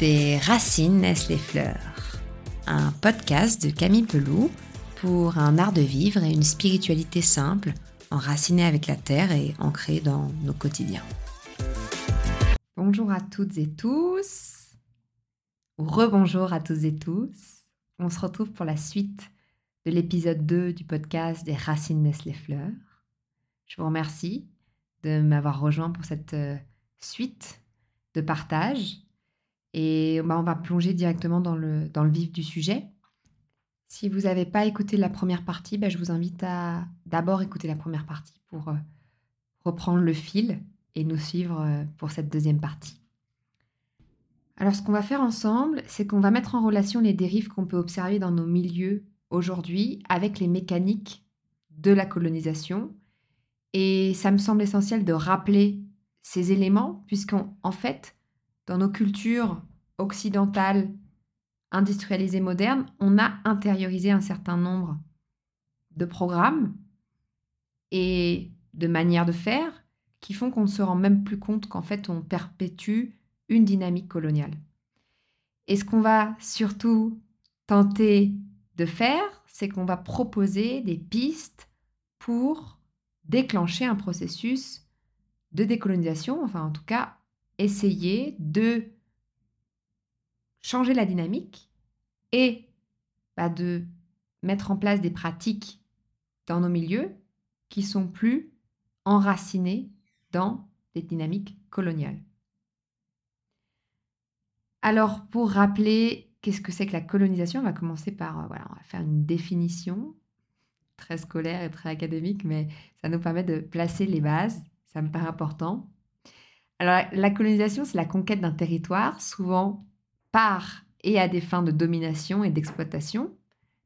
Des racines naissent les fleurs. Un podcast de Camille Peloux pour un art de vivre et une spiritualité simple, enracinée avec la terre et ancrée dans nos quotidiens. Bonjour à toutes et tous. Rebonjour à tous et tous. On se retrouve pour la suite de l'épisode 2 du podcast Des racines naissent les fleurs. Je vous remercie de m'avoir rejoint pour cette euh, suite de partage. Et bah, on va plonger directement dans le, vif du sujet. Si vous n'avez pas écouté la première partie, bah, je vous invite à d'abord écouter la première partie pour euh, reprendre le fil et nous suivre euh, pour cette deuxième partie. Alors ce qu'on va faire ensemble, c'est qu'on va mettre en relation les dérives qu'on peut observer dans nos milieux aujourd'hui avec les mécaniques de la colonisation. Et ça me semble essentiel de rappeler ces éléments, puisqu'en fait, dans nos cultures occidentales, industrialisées, modernes, on a intériorisé un certain nombre de programmes et de manières de faire qui font qu'on ne se rend même plus compte qu'en fait on perpétue une dynamique coloniale. Et ce qu'on va surtout tenter de faire, c'est qu'on va proposer des pistes pour déclencher un processus de décolonisation, enfin en tout cas essayer de changer la dynamique et bah, de mettre en place des pratiques dans nos milieux qui sont plus enracinées dans des dynamiques coloniales. Alors, pour rappeler qu'est-ce que c'est que la colonisation, on va commencer par, euh, voilà, on va faire une définition très scolaire et très académique, mais ça nous permet de placer les bases, ça me paraît important. Alors, la colonisation, c'est la conquête d'un territoire, souvent par et à des fins de domination et d'exploitation.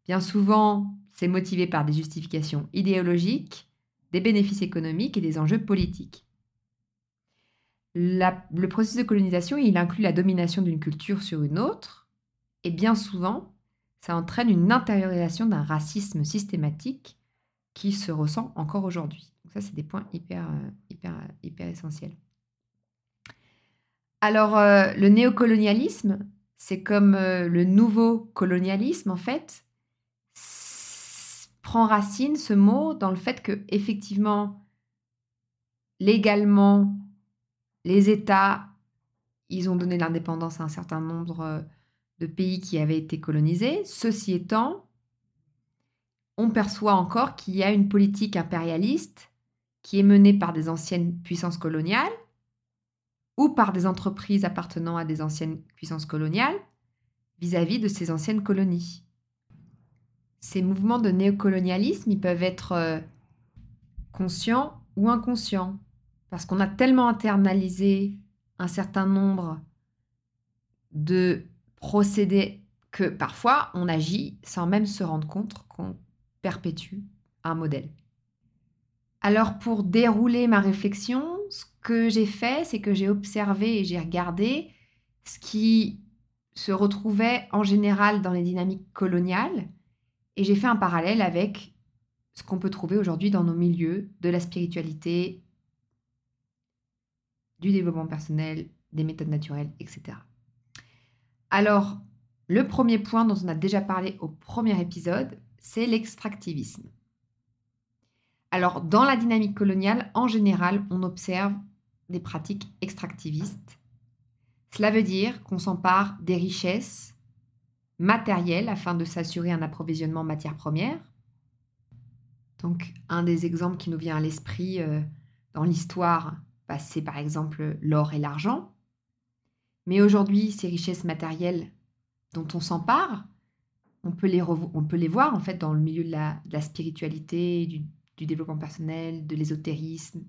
Bien souvent, c'est motivé par des justifications idéologiques, des bénéfices économiques et des enjeux politiques. le processus de colonisation, il inclut la domination d'une culture sur une autre, et bien souvent, ça entraîne une intériorisation d'un racisme systématique qui se ressent encore aujourd'hui. Donc ça, c'est des points hyper, euh, hyper, hyper essentiels. Alors, euh, le néocolonialisme, c'est comme euh, le nouveau colonialisme, en fait, prend racine ce mot dans le fait que, effectivement, légalement, les États, ils ont donné l'indépendance à un certain nombre euh, de pays qui avaient été colonisés. Ceci étant, on perçoit encore qu'il y a une politique impérialiste qui est menée par des anciennes puissances coloniales ou par des entreprises appartenant à des anciennes puissances coloniales vis-à-vis de ces anciennes colonies. Ces mouvements de néocolonialisme, ils peuvent être euh, conscients ou inconscients, parce qu'on a tellement internalisé un certain nombre de procédés que parfois on agit sans même se rendre compte qu'on perpétue un modèle. Alors pour dérouler ma réflexion, que j'ai fait, c'est que j'ai observé et j'ai regardé ce qui se retrouvait en général dans les dynamiques coloniales et j'ai fait un parallèle avec ce qu'on peut trouver aujourd'hui dans nos milieux de la spiritualité, du développement personnel, des méthodes naturelles, etc. Alors, le premier point dont on a déjà parlé au premier épisode, c'est l'extractivisme. Alors, dans la dynamique coloniale, en général, on observe des pratiques extractivistes. Cela veut dire qu'on s'empare des richesses matérielles afin de s'assurer un approvisionnement en matières premières. Donc, un des exemples qui nous vient à l'esprit euh, dans l'histoire, bah, c'est par exemple l'or et l'argent. Mais aujourd'hui, ces richesses matérielles dont on s'empare, on peut, les on peut les voir en fait dans le milieu de la, spiritualité, du, du développement personnel, de l'ésotérisme,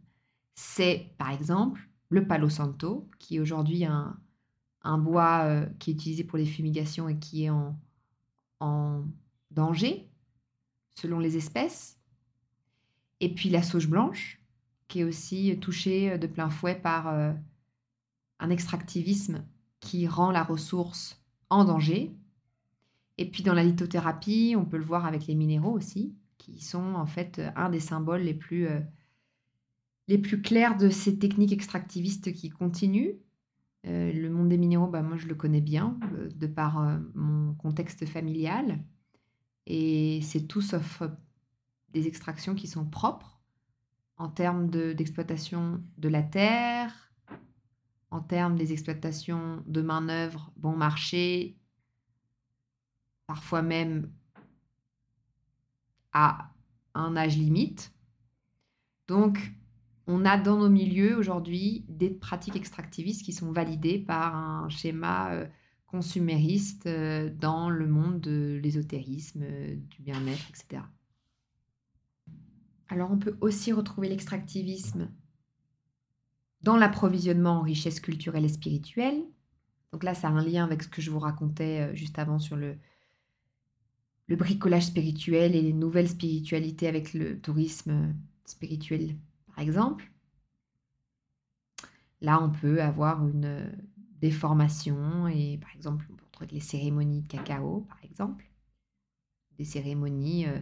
c'est par exemple le Palo Santo, qui est aujourd'hui un, bois euh, qui est utilisé pour les fumigations et qui est en, danger selon les espèces. Et puis la sauge blanche, qui est aussi touchée de plein fouet par euh, un extractivisme qui rend la ressource en danger. Et puis dans la lithothérapie, on peut le voir avec les minéraux aussi, qui sont en fait un des symboles les plus euh, les plus clairs de ces techniques extractivistes qui continuent, Euh, le monde des minéraux, bah, moi je le connais bien euh, de par euh, mon contexte familial. Et c'est tout sauf des extractions qui sont propres en termes d'exploitation de, la terre, en termes des exploitations de main-d'œuvre bon marché, parfois même à un âge limite. Donc, on a dans nos milieux aujourd'hui des pratiques extractivistes qui sont validées par un schéma euh, consumériste euh, dans le monde de l'ésotérisme, euh, du bien-être, etc. Alors on peut aussi retrouver l'extractivisme dans l'approvisionnement en richesses culturelles et spirituelles. Donc là, ça a un lien avec ce que je vous racontais juste avant sur le, le bricolage spirituel et les nouvelles spiritualités avec le tourisme spirituel par exemple. Là, on peut avoir une euh, déformation et par exemple, on peut trouver les cérémonies de cacao, par exemple, des cérémonies euh,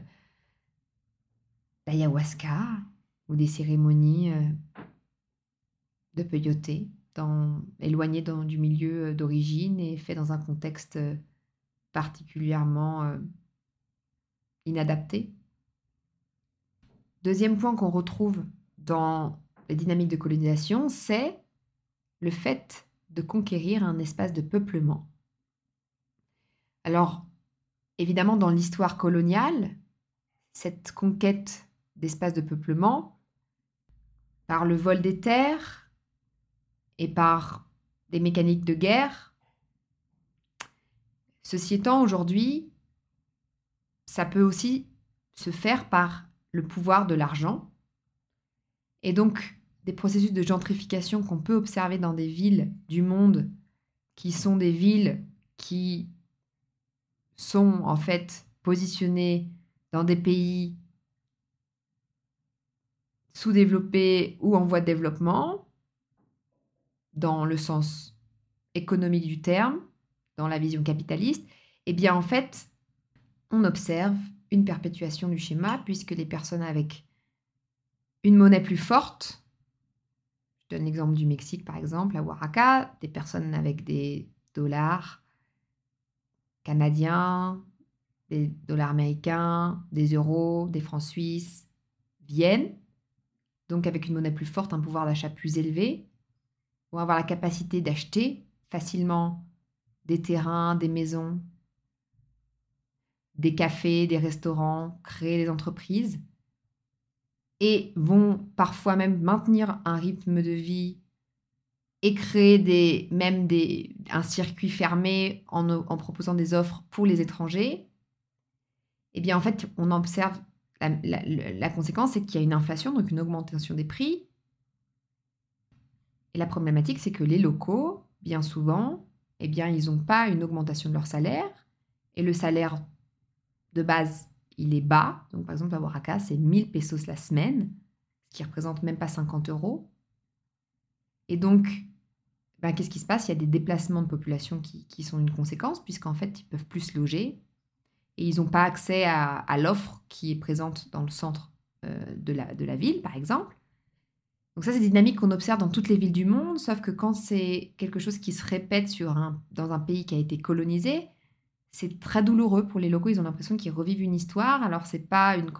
d'ayahuasca ou des cérémonies euh, de peyote, éloignées du milieu d'origine et fait dans un contexte particulièrement inadapté. Deuxième point qu'on retrouve dans les dynamiques de colonisation, c'est le fait de conquérir un espace de peuplement. Alors, évidemment, dans l'histoire coloniale, cette conquête d'espace de peuplement, par le vol des terres et par des mécaniques de guerre, ceci étant, aujourd'hui, ça peut aussi se faire par le pouvoir de l'argent et donc, des processus de gentrification qu'on peut observer dans des villes du monde, qui sont des villes qui sont en fait positionnées dans des pays sous-développés ou en voie de développement, dans le sens économique du terme, dans la vision capitaliste, eh bien en fait, on observe une perpétuation du schéma puisque les personnes avec une monnaie plus forte. Je donne l'exemple du Mexique, par exemple, à Oaxaca, des personnes avec des dollars canadiens, des dollars américains, des euros, des francs suisses, viennent, donc avec une monnaie plus forte, un pouvoir d'achat plus élevé, vont avoir la capacité d'acheter facilement des terrains, des maisons, des cafés, des restaurants, créer des entreprises et vont parfois même maintenir un rythme de vie et créer des, même des, un circuit fermé en, proposant des offres pour les étrangers, eh bien en fait, on observe la, la, conséquence, c'est qu'il y a une inflation, donc une augmentation des prix. Et la problématique, c'est que les locaux, bien souvent, eh bien, ils n'ont pas une augmentation de leur salaire. Et le salaire de base il est bas. Donc, par exemple, à Oaxaca, c'est 1000 pesos la semaine, ce qui représente même pas 50 euros. Et donc, ben, qu'est-ce qui se passe? Il y a des déplacements de population qui, sont une conséquence, puisqu'en fait, ils peuvent plus loger et ils n'ont pas accès à, l'offre qui est présente dans le centre euh, de, la, ville, par exemple. Donc ça, c'est des dynamiques qu'on observe dans toutes les villes du monde, sauf que quand c'est quelque chose qui se répète sur dans un pays qui a été colonisé, c'est très douloureux pour les locaux. Ils ont l'impression qu'ils revivent une histoire. Alors, c'est pas une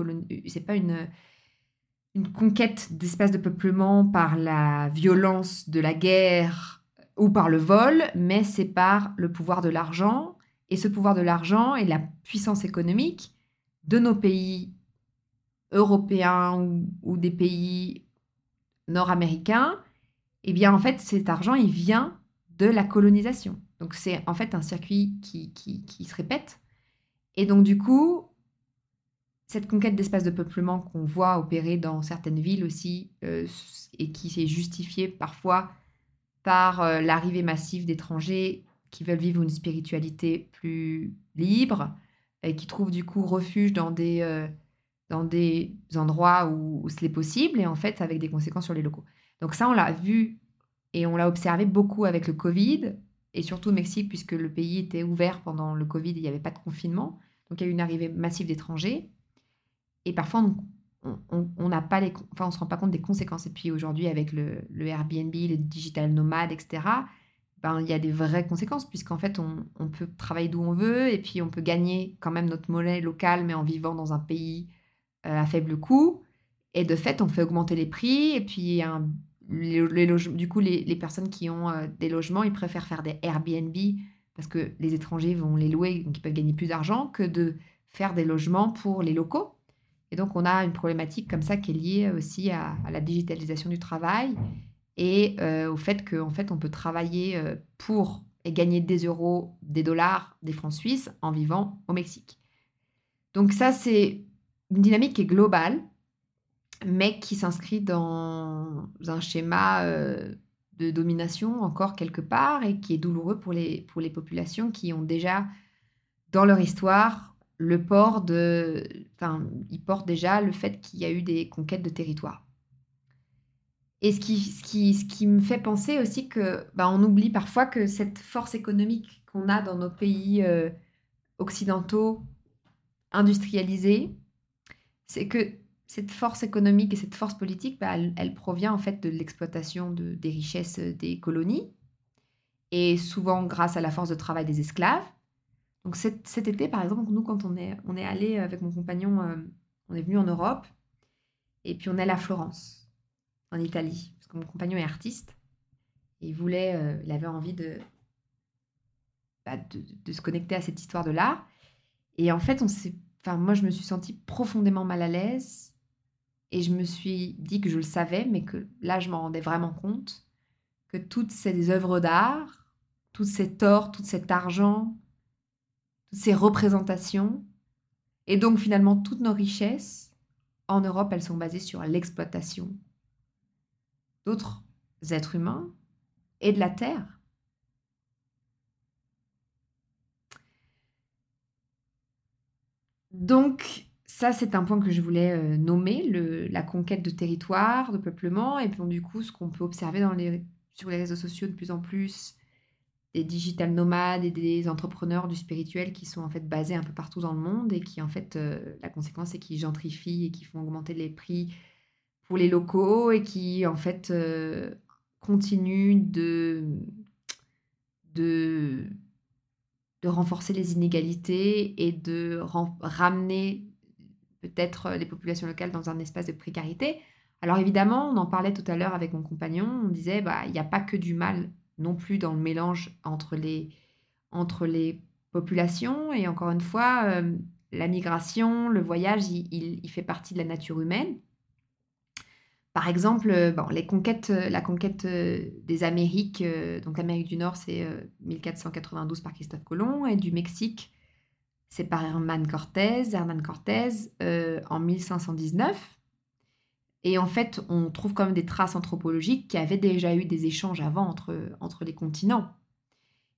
c'est pas une, une conquête d'espace de peuplement par la violence de la guerre ou par le vol, mais c'est par le pouvoir de l'argent. Et ce pouvoir de l'argent et la puissance économique de nos pays européens ou, ou des pays nord-américains, eh bien, en fait, cet argent, il vient de la colonisation. Donc c'est en fait un circuit qui, qui, se répète. Et donc du coup, cette conquête d'espace de peuplement qu'on voit opérer dans certaines villes aussi, euh, et qui s'est justifiée parfois par euh, l'arrivée massive d'étrangers qui veulent vivre une spiritualité plus libre, et qui trouvent du coup refuge dans des, euh, dans des endroits où, où c'est possible, et en fait avec des conséquences sur les locaux. Donc ça, on l'a vu et on l'a observé beaucoup avec le Covid, et surtout au Mexique, puisque le pays était ouvert pendant le Covid, il n'y avait pas de confinement. Donc il y a eu une arrivée massive d'étrangers. Et parfois, on n'a pas les, enfin, se rend pas compte des conséquences. Et puis aujourd'hui, avec le, Airbnb, les digital nomades, etc., ben, il y a des vraies conséquences, puisqu'en fait, on, peut travailler d'où on veut, et puis on peut gagner quand même notre monnaie locale, mais en vivant dans un pays euh, à faible coût. Et de fait, on fait augmenter les prix, et puis les, du coup, les, personnes qui ont euh, des logements, ils préfèrent faire des Airbnb, parce que les étrangers vont les louer, donc ils peuvent gagner plus d'argent, que de faire des logements pour les locaux. Et donc, on a une problématique comme ça qui est liée aussi à, la digitalisation du travail et euh, au fait qu'en fait, on peut travailler euh, pour et gagner des euros, des dollars, des francs suisses en vivant au Mexique. Donc ça, c'est une dynamique qui est globale, mais qui s'inscrit dans un schéma euh, de domination encore quelque part et qui est douloureux pour les, pour les populations qui ont déjà dans leur histoire le port de... Enfin, ils portent déjà le fait qu'il y a eu des conquêtes de territoire. Et ce qui, ce qui, ce qui me fait penser aussi que bah, on oublie parfois que cette force économique qu'on a dans nos pays euh, occidentaux industrialisés, c'est que cette force économique et cette force politique, bah, elle, provient en fait de l'exploitation de, des richesses des colonies et souvent grâce à la force de travail des esclaves. Donc cet, été, par exemple, nous, quand on est, allé avec mon compagnon, euh, on est venu en Europe et puis on est allé à Florence en Italie, parce que mon compagnon est artiste. Et il voulait, euh, il avait envie bah, de, se connecter à cette histoire de l'art. Et en fait, on s'est, moi, je me suis sentie profondément mal à l'aise. Et je me suis dit que je le savais, mais que là, je m'en rendais vraiment compte que toutes ces œuvres d'art, tous ces torts, tout cet argent, toutes ces représentations, et donc finalement toutes nos richesses, en Europe, elles sont basées sur l'exploitation d'autres êtres humains et de la Terre. Donc, ça, c'est un point que je voulais euh, nommer, la conquête de territoire, de peuplement, et puis du coup, ce qu'on peut observer sur les réseaux sociaux de plus en plus, des digital nomades et des entrepreneurs du spirituel qui sont en fait basés un peu partout dans le monde et qui en fait, euh, la conséquence, c'est qu'ils gentrifient et qui font augmenter les prix pour les locaux et qui en fait euh, continue de, de, de renforcer les inégalités et de ramener peut-être les populations locales dans un espace de précarité. Alors évidemment, on en parlait tout à l'heure avec mon compagnon, on disait bah il n'y a pas que du mal non plus dans le mélange entre les, entre les populations et encore une fois, euh, la migration, le voyage, il, il fait partie de la nature humaine. Par exemple, euh, bon, les conquêtes, euh, la conquête euh, des Amériques, donc l'Amérique du Nord, c'est 1492 par Christophe Colomb, et du Mexique, c'est par Hernán Cortés, Hernán Cortés en 1519. Et en fait, on trouve quand même des traces anthropologiques qui avaient déjà eu des échanges avant entre, entre les continents.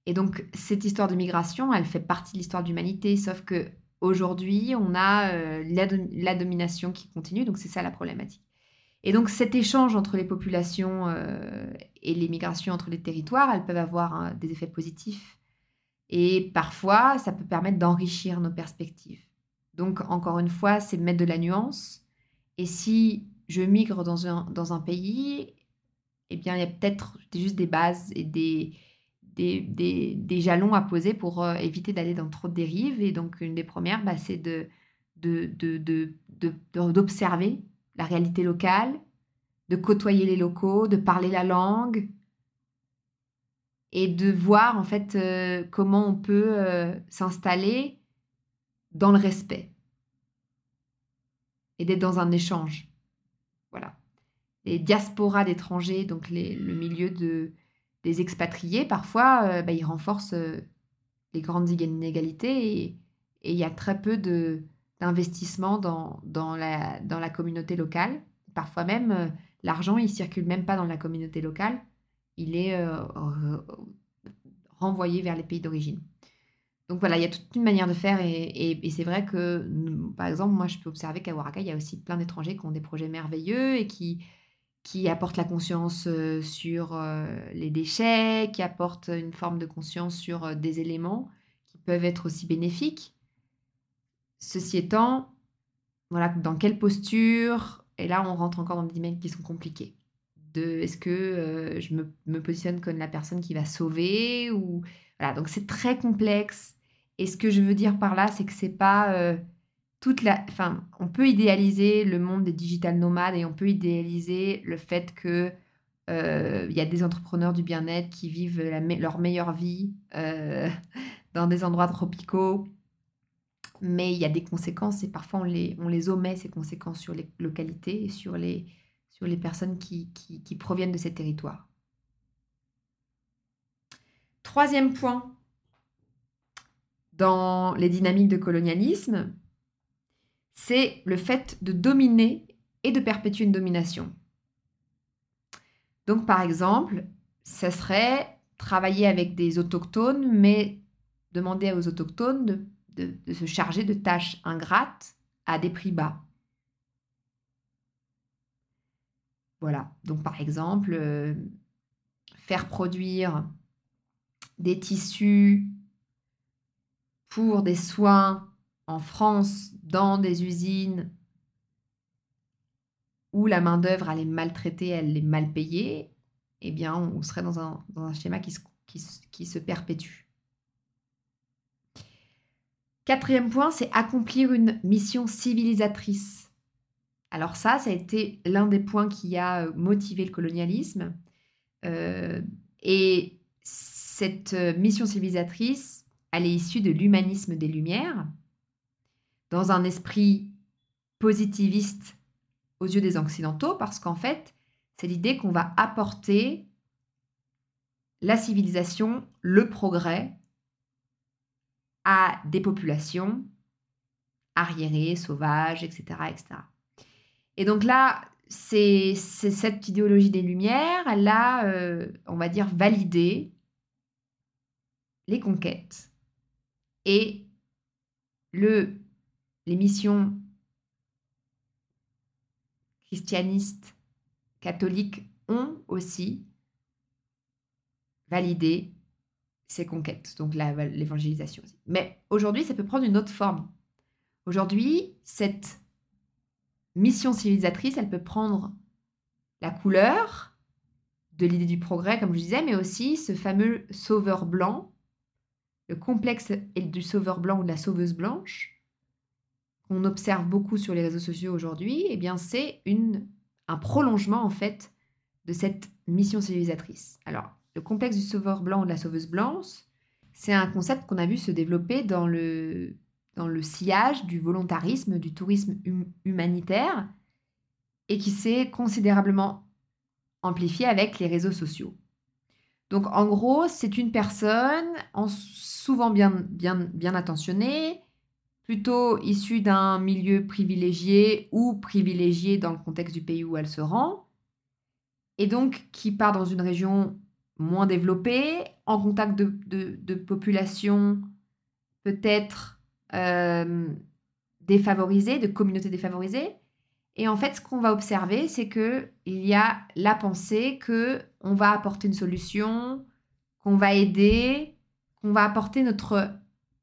Et donc, cette histoire de migration, elle fait partie de l'histoire de l'humanité, sauf que aujourd'hui, on a la domination qui continue, donc c'est ça la problématique. Et donc cet échange entre les populations euh, et les migrations entre les territoires, elles peuvent avoir des effets positifs. Et parfois, ça peut permettre d'enrichir nos perspectives. Donc, encore une fois, c'est de mettre de la nuance. Et si je migre dans un, dans un pays, eh bien, il y a peut-être juste des bases et des, des, des, jalons à poser pour euh, éviter d'aller dans trop de dérives. Et donc, une des premières, bah, c'est de, d'observer de, de, la réalité locale, de côtoyer les locaux, de parler la langue et de voir en fait euh, comment on peut euh, s'installer dans le respect et d'être dans un échange. Voilà. Les diasporas d'étrangers, donc le milieu de, des expatriés, parfois, euh, bah, ils renforcent les grandes inégalités et il y a très peu d'investissement dans, la, dans la communauté locale. Parfois même, l'argent, il circule même pas dans la communauté locale. Il est euh, renvoyé vers les pays d'origine. Donc voilà, il y a toute une manière de faire et, et, c'est vrai que, par exemple, moi, je peux observer qu'à Waraka, il y a aussi plein d'étrangers qui ont des projets merveilleux et qui, qui apportent la conscience euh, sur les déchets, qui apportent une forme de conscience sur des éléments qui peuvent être aussi bénéfiques. Ceci étant, voilà, dans quelle posture Et là, on rentre encore dans des domaines qui sont compliqués. De est-ce que euh, je me, positionne comme la personne qui va sauver ou voilà. Donc c'est très complexe. Et ce que je veux dire par là c'est que c'est pas euh, toute la enfin on peut idéaliser le monde des digital nomades et on peut idéaliser le fait que euh, il y a des entrepreneurs du bien-être qui vivent leur meilleure vie dans des endroits tropicaux. Mais il y a des conséquences et parfois on les, on les omet ces conséquences sur les localités et sur les sur les personnes qui, proviennent de ces territoires. Troisième point, dans les dynamiques de colonialisme, c'est le fait de dominer et de perpétuer une domination. Donc par exemple, ce serait travailler avec des autochtones, mais demander aux autochtones de se charger de tâches ingrates à des prix bas. Voilà, donc par exemple, euh, faire produire des tissus pour des soins en France dans des usines où la main-d'œuvre elle est maltraitée, elle est mal payée, eh bien, on serait dans un, schéma qui qui se perpétue. Quatrième point, c'est accomplir une mission civilisatrice. Alors ça, ça a été l'un des points qui a euh, motivé le colonialisme. Euh, et cette euh, mission civilisatrice, elle est issue de l'humanisme des Lumières, dans un esprit positiviste aux yeux des Occidentaux, parce qu'en fait, c'est l'idée qu'on va apporter la civilisation, le progrès à des populations arriérées, sauvages, etc. etc. Et donc là, c'est cette idéologie des Lumières, elle a, euh, on va dire, validé les conquêtes et le, les missions christianistes, catholiques ont aussi validé ces conquêtes, donc l'évangélisation aussi. Mais aujourd'hui, ça peut prendre une autre forme. Aujourd'hui, cette mission civilisatrice, elle peut prendre la couleur de l'idée du progrès, comme je disais, mais aussi ce fameux sauveur blanc, le complexe du sauveur blanc ou de la sauveuse blanche, qu'on observe beaucoup sur les réseaux sociaux aujourd'hui, eh bien c'est une, un prolongement en fait de cette mission civilisatrice. Alors, le complexe du sauveur blanc ou de la sauveuse blanche, c'est un concept qu'on a vu se développer dans le dans le sillage du volontarisme, du tourisme hum, humanitaire, et qui s'est considérablement amplifié avec les réseaux sociaux. Donc en gros, c'est une personne en souvent bien, bien, bien attentionnée, plutôt issue d'un milieu privilégié ou privilégié dans le contexte du pays où elle se rend, et donc qui part dans une région moins développée, en contact de, de, de populations peut-être euh, défavorisées, de communautés défavorisées. Et en fait, ce qu'on va observer, c'est que il y a la pensée que on va apporter une solution, qu'on va aider, qu'on va apporter notre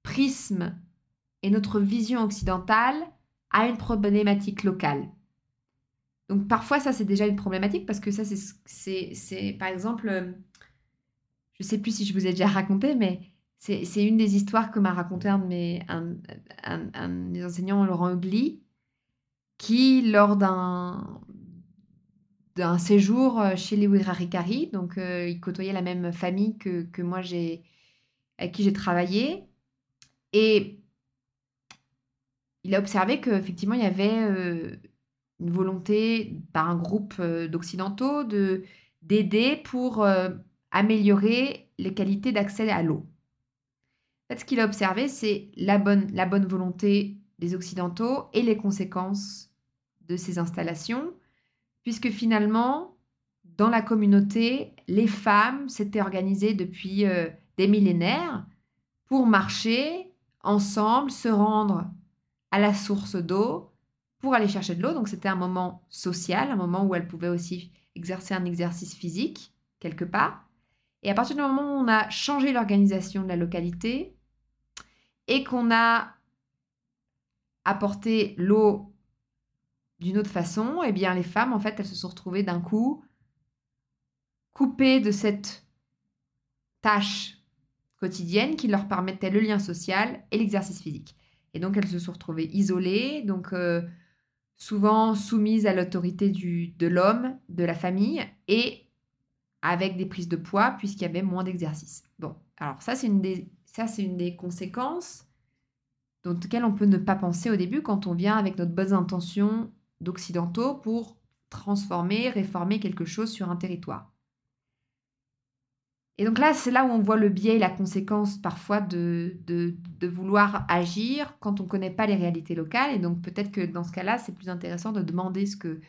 prisme et notre vision occidentale à une problématique locale. Donc parfois, ça, c'est déjà une problématique parce que ça, c'est, par exemple, euh, je ne sais plus si je vous ai déjà raconté, mais c'est une des histoires que m'a raconté un de mes, un, enseignants, Laurent Ugly, qui, lors d'un séjour euh, chez les Wirarikari, donc euh, il côtoyait la même famille que, moi j'ai avec qui j'ai travaillé, et il a observé qu'effectivement il y avait euh, une volonté par un groupe d'occidentaux de d'aider pour améliorer les qualités d'accès à l'eau ce qu'il a observé, c'est la bonne, la bonne volonté des Occidentaux et les conséquences de ces installations, puisque finalement, dans la communauté, les femmes s'étaient organisées depuis euh, des millénaires pour marcher ensemble, se rendre à la source d'eau pour aller chercher de l'eau. Donc c'était un moment social, un moment où elles pouvaient aussi exercer un exercice physique quelque part. Et à partir du moment où on a changé l'organisation de la localité, et qu'on a apporté l'eau d'une autre façon, eh bien les femmes, en fait, elles se sont retrouvées d'un coup coupées de cette tâche quotidienne qui leur permettait le lien social et l'exercice physique. Et donc elles se sont retrouvées isolées, donc euh, souvent soumises à l'autorité de l'homme, de la famille, et avec des prises de poids puisqu'il y avait moins d'exercice. Bon, alors ça c'est une des, ça c'est une des conséquences dont on peut ne pas penser au début quand on vient avec notre bonnes intentions d'occidentaux pour transformer, réformer quelque chose sur un territoire. Et donc là, c'est là où on voit le biais et la conséquence parfois de, de, vouloir agir quand on ne connaît pas les réalités locales. Et donc peut-être que dans ce cas-là, c'est plus intéressant de demander ce, que,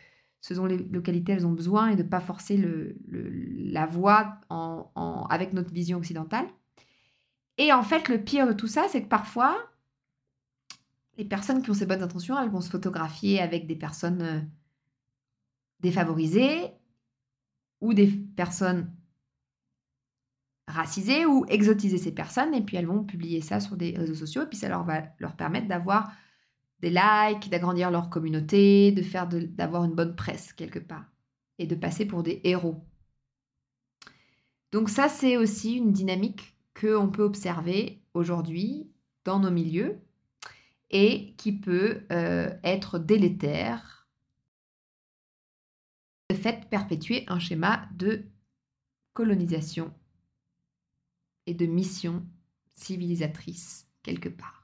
ce dont les localités elles ont besoin et de ne pas forcer le, la voie en, avec notre vision occidentale. Et en fait, le pire de tout ça, c'est que parfois, les personnes qui ont ces bonnes intentions, elles vont se photographier avec des personnes euh, défavorisées ou des personnes raciser ou exotiser ces personnes et puis elles vont publier ça sur des réseaux sociaux et puis ça leur va leur permettre d'avoir des likes, d'agrandir leur communauté, de faire d'avoir une bonne presse quelque part et de passer pour des héros. Donc ça c'est aussi une dynamique que on peut observer aujourd'hui dans nos milieux et qui peut euh, être délétère de fait perpétuer un schéma de colonisation et de mission civilisatrice quelque part.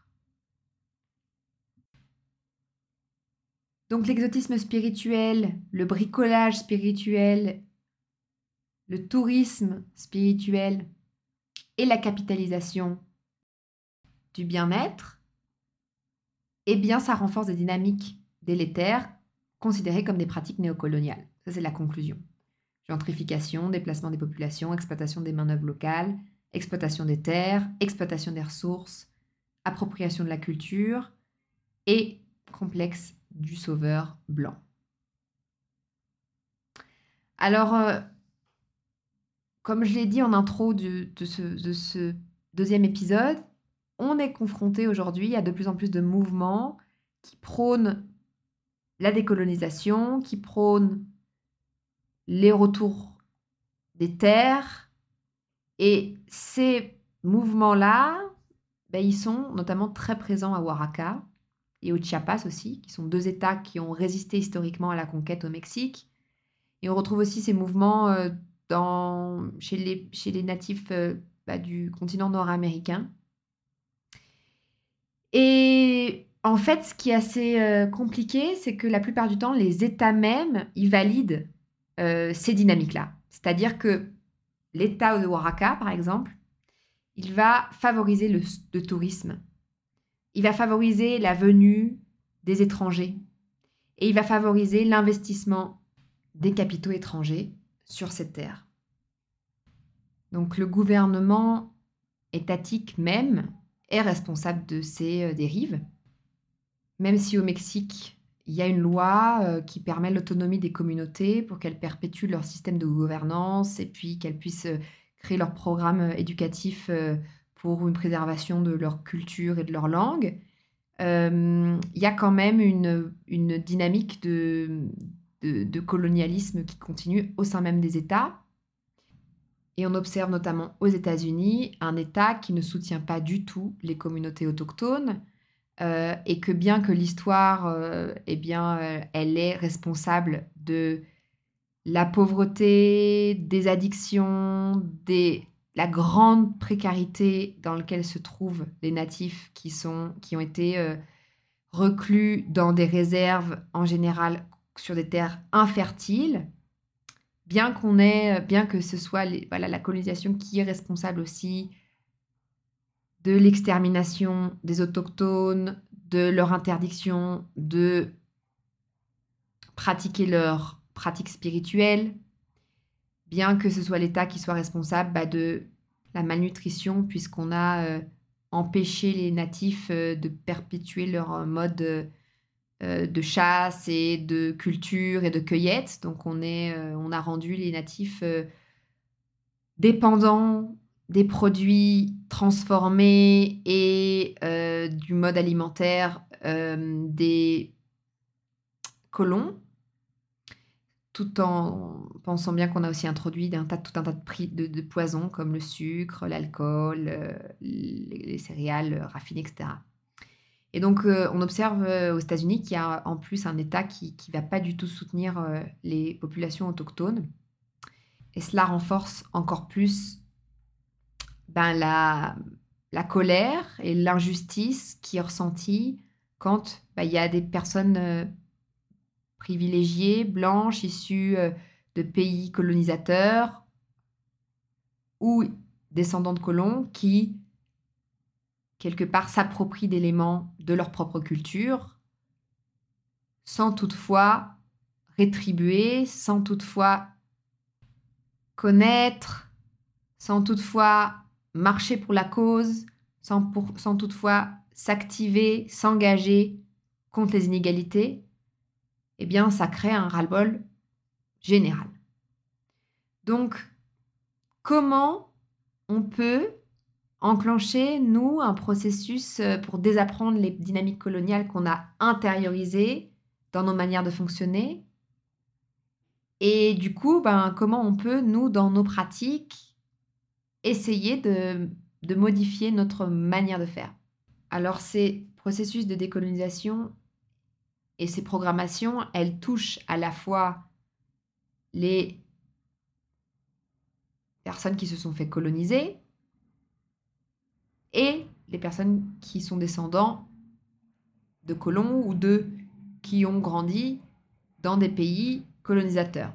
Donc l'exotisme spirituel, le bricolage spirituel, le tourisme spirituel et la capitalisation du bien-être, eh bien ça renforce des dynamiques délétères considérées comme des pratiques néocoloniales. Ça c'est la conclusion. Gentrification, déplacement des populations, exploitation des main-d'œuvre locales, exploitation des terres, exploitation des ressources, appropriation de la culture et complexe du sauveur blanc. Alors, euh, comme je l'ai dit en intro de, ce, de, ce, deuxième épisode, on est confronté aujourd'hui à de plus en plus de mouvements qui prônent la décolonisation, qui prônent les retours des terres, et ces mouvements-là, ben, ils sont notamment très présents à Oaxaca et au Chiapas aussi, qui sont deux États qui ont résisté historiquement à la conquête au Mexique. Et on retrouve aussi ces mouvements euh, dans, chez, les, chez les natifs euh, bah, du continent nord-américain. Et en fait, ce qui est assez euh, compliqué, c'est que la plupart du temps, les États mêmes, ils valident ces dynamiques-là. C'est-à-dire que l'État de Oaxaca, par exemple, il va favoriser le, tourisme. Il va favoriser la venue des étrangers. Et il va favoriser l'investissement des capitaux étrangers sur cette terre. Donc le gouvernement étatique même est responsable de ces euh, dérives. Même si au Mexique, il y a une loi euh, qui permet l'autonomie des communautés pour qu'elles perpétuent leur système de gouvernance et puis qu'elles puissent euh, créer leur programme éducatif pour une préservation de leur culture et de leur langue. il y a quand même une, dynamique de, de, colonialisme qui continue au sein même des États. Et on observe notamment aux États-Unis un État qui ne soutient pas du tout les communautés autochtones, euh, et que bien que l'histoire, euh, eh bien, euh, elle est responsable de la pauvreté, des addictions, des, la grande précarité dans laquelle se trouvent les natifs qui, sont, qui ont été reclus dans des réserves, en général sur des terres infertiles, bien qu'on ait, bien que ce soit la colonisation qui est responsable aussi de l'extermination des autochtones, de leur interdiction de pratiquer leurs pratiques spirituelles, bien que ce soit l'État qui soit responsable bah, de la malnutrition, puisqu'on a euh, empêché les natifs euh, de perpétuer leur mode euh, de chasse et de culture et de cueillette. Donc on, a rendu les natifs dépendants des produits transformés et du mode alimentaire des colons. Tout en pensant bien qu'on a aussi introduit un tas, tout un tas de, de, poisons comme le sucre, l'alcool, euh, les, céréales raffinées, etc. Et donc, euh, on observe euh, aux États-Unis qu'il y a en plus un État qui ne va pas du tout soutenir les populations autochtones. Et cela renforce encore plus ben, la, la colère et l'injustice qui est ressentie quand ben, il y a des personnes privilégiées, blanches, issues euh, de pays colonisateurs ou descendants de colons qui, quelque part, s'approprient d'éléments de leur propre culture sans toutefois rétribuer, sans toutefois connaître, sans toutefois marcher pour la cause, sans, sans toutefois s'activer, s'engager contre les inégalités, eh bien, ça crée un ras-le-bol général. Donc, comment on peut enclencher, nous, un processus euh, pour désapprendre les dynamiques coloniales qu'on a intériorisées dans nos manières de fonctionner? Et du coup, ben, comment on peut, nous, dans nos pratiques, essayer de, de modifier notre manière de faire? Alors, ces processus de décolonisation, et ces programmations, elles touchent à la fois les personnes qui se sont fait coloniser et les personnes qui sont descendants de colons ou de qui ont grandi dans des pays colonisateurs.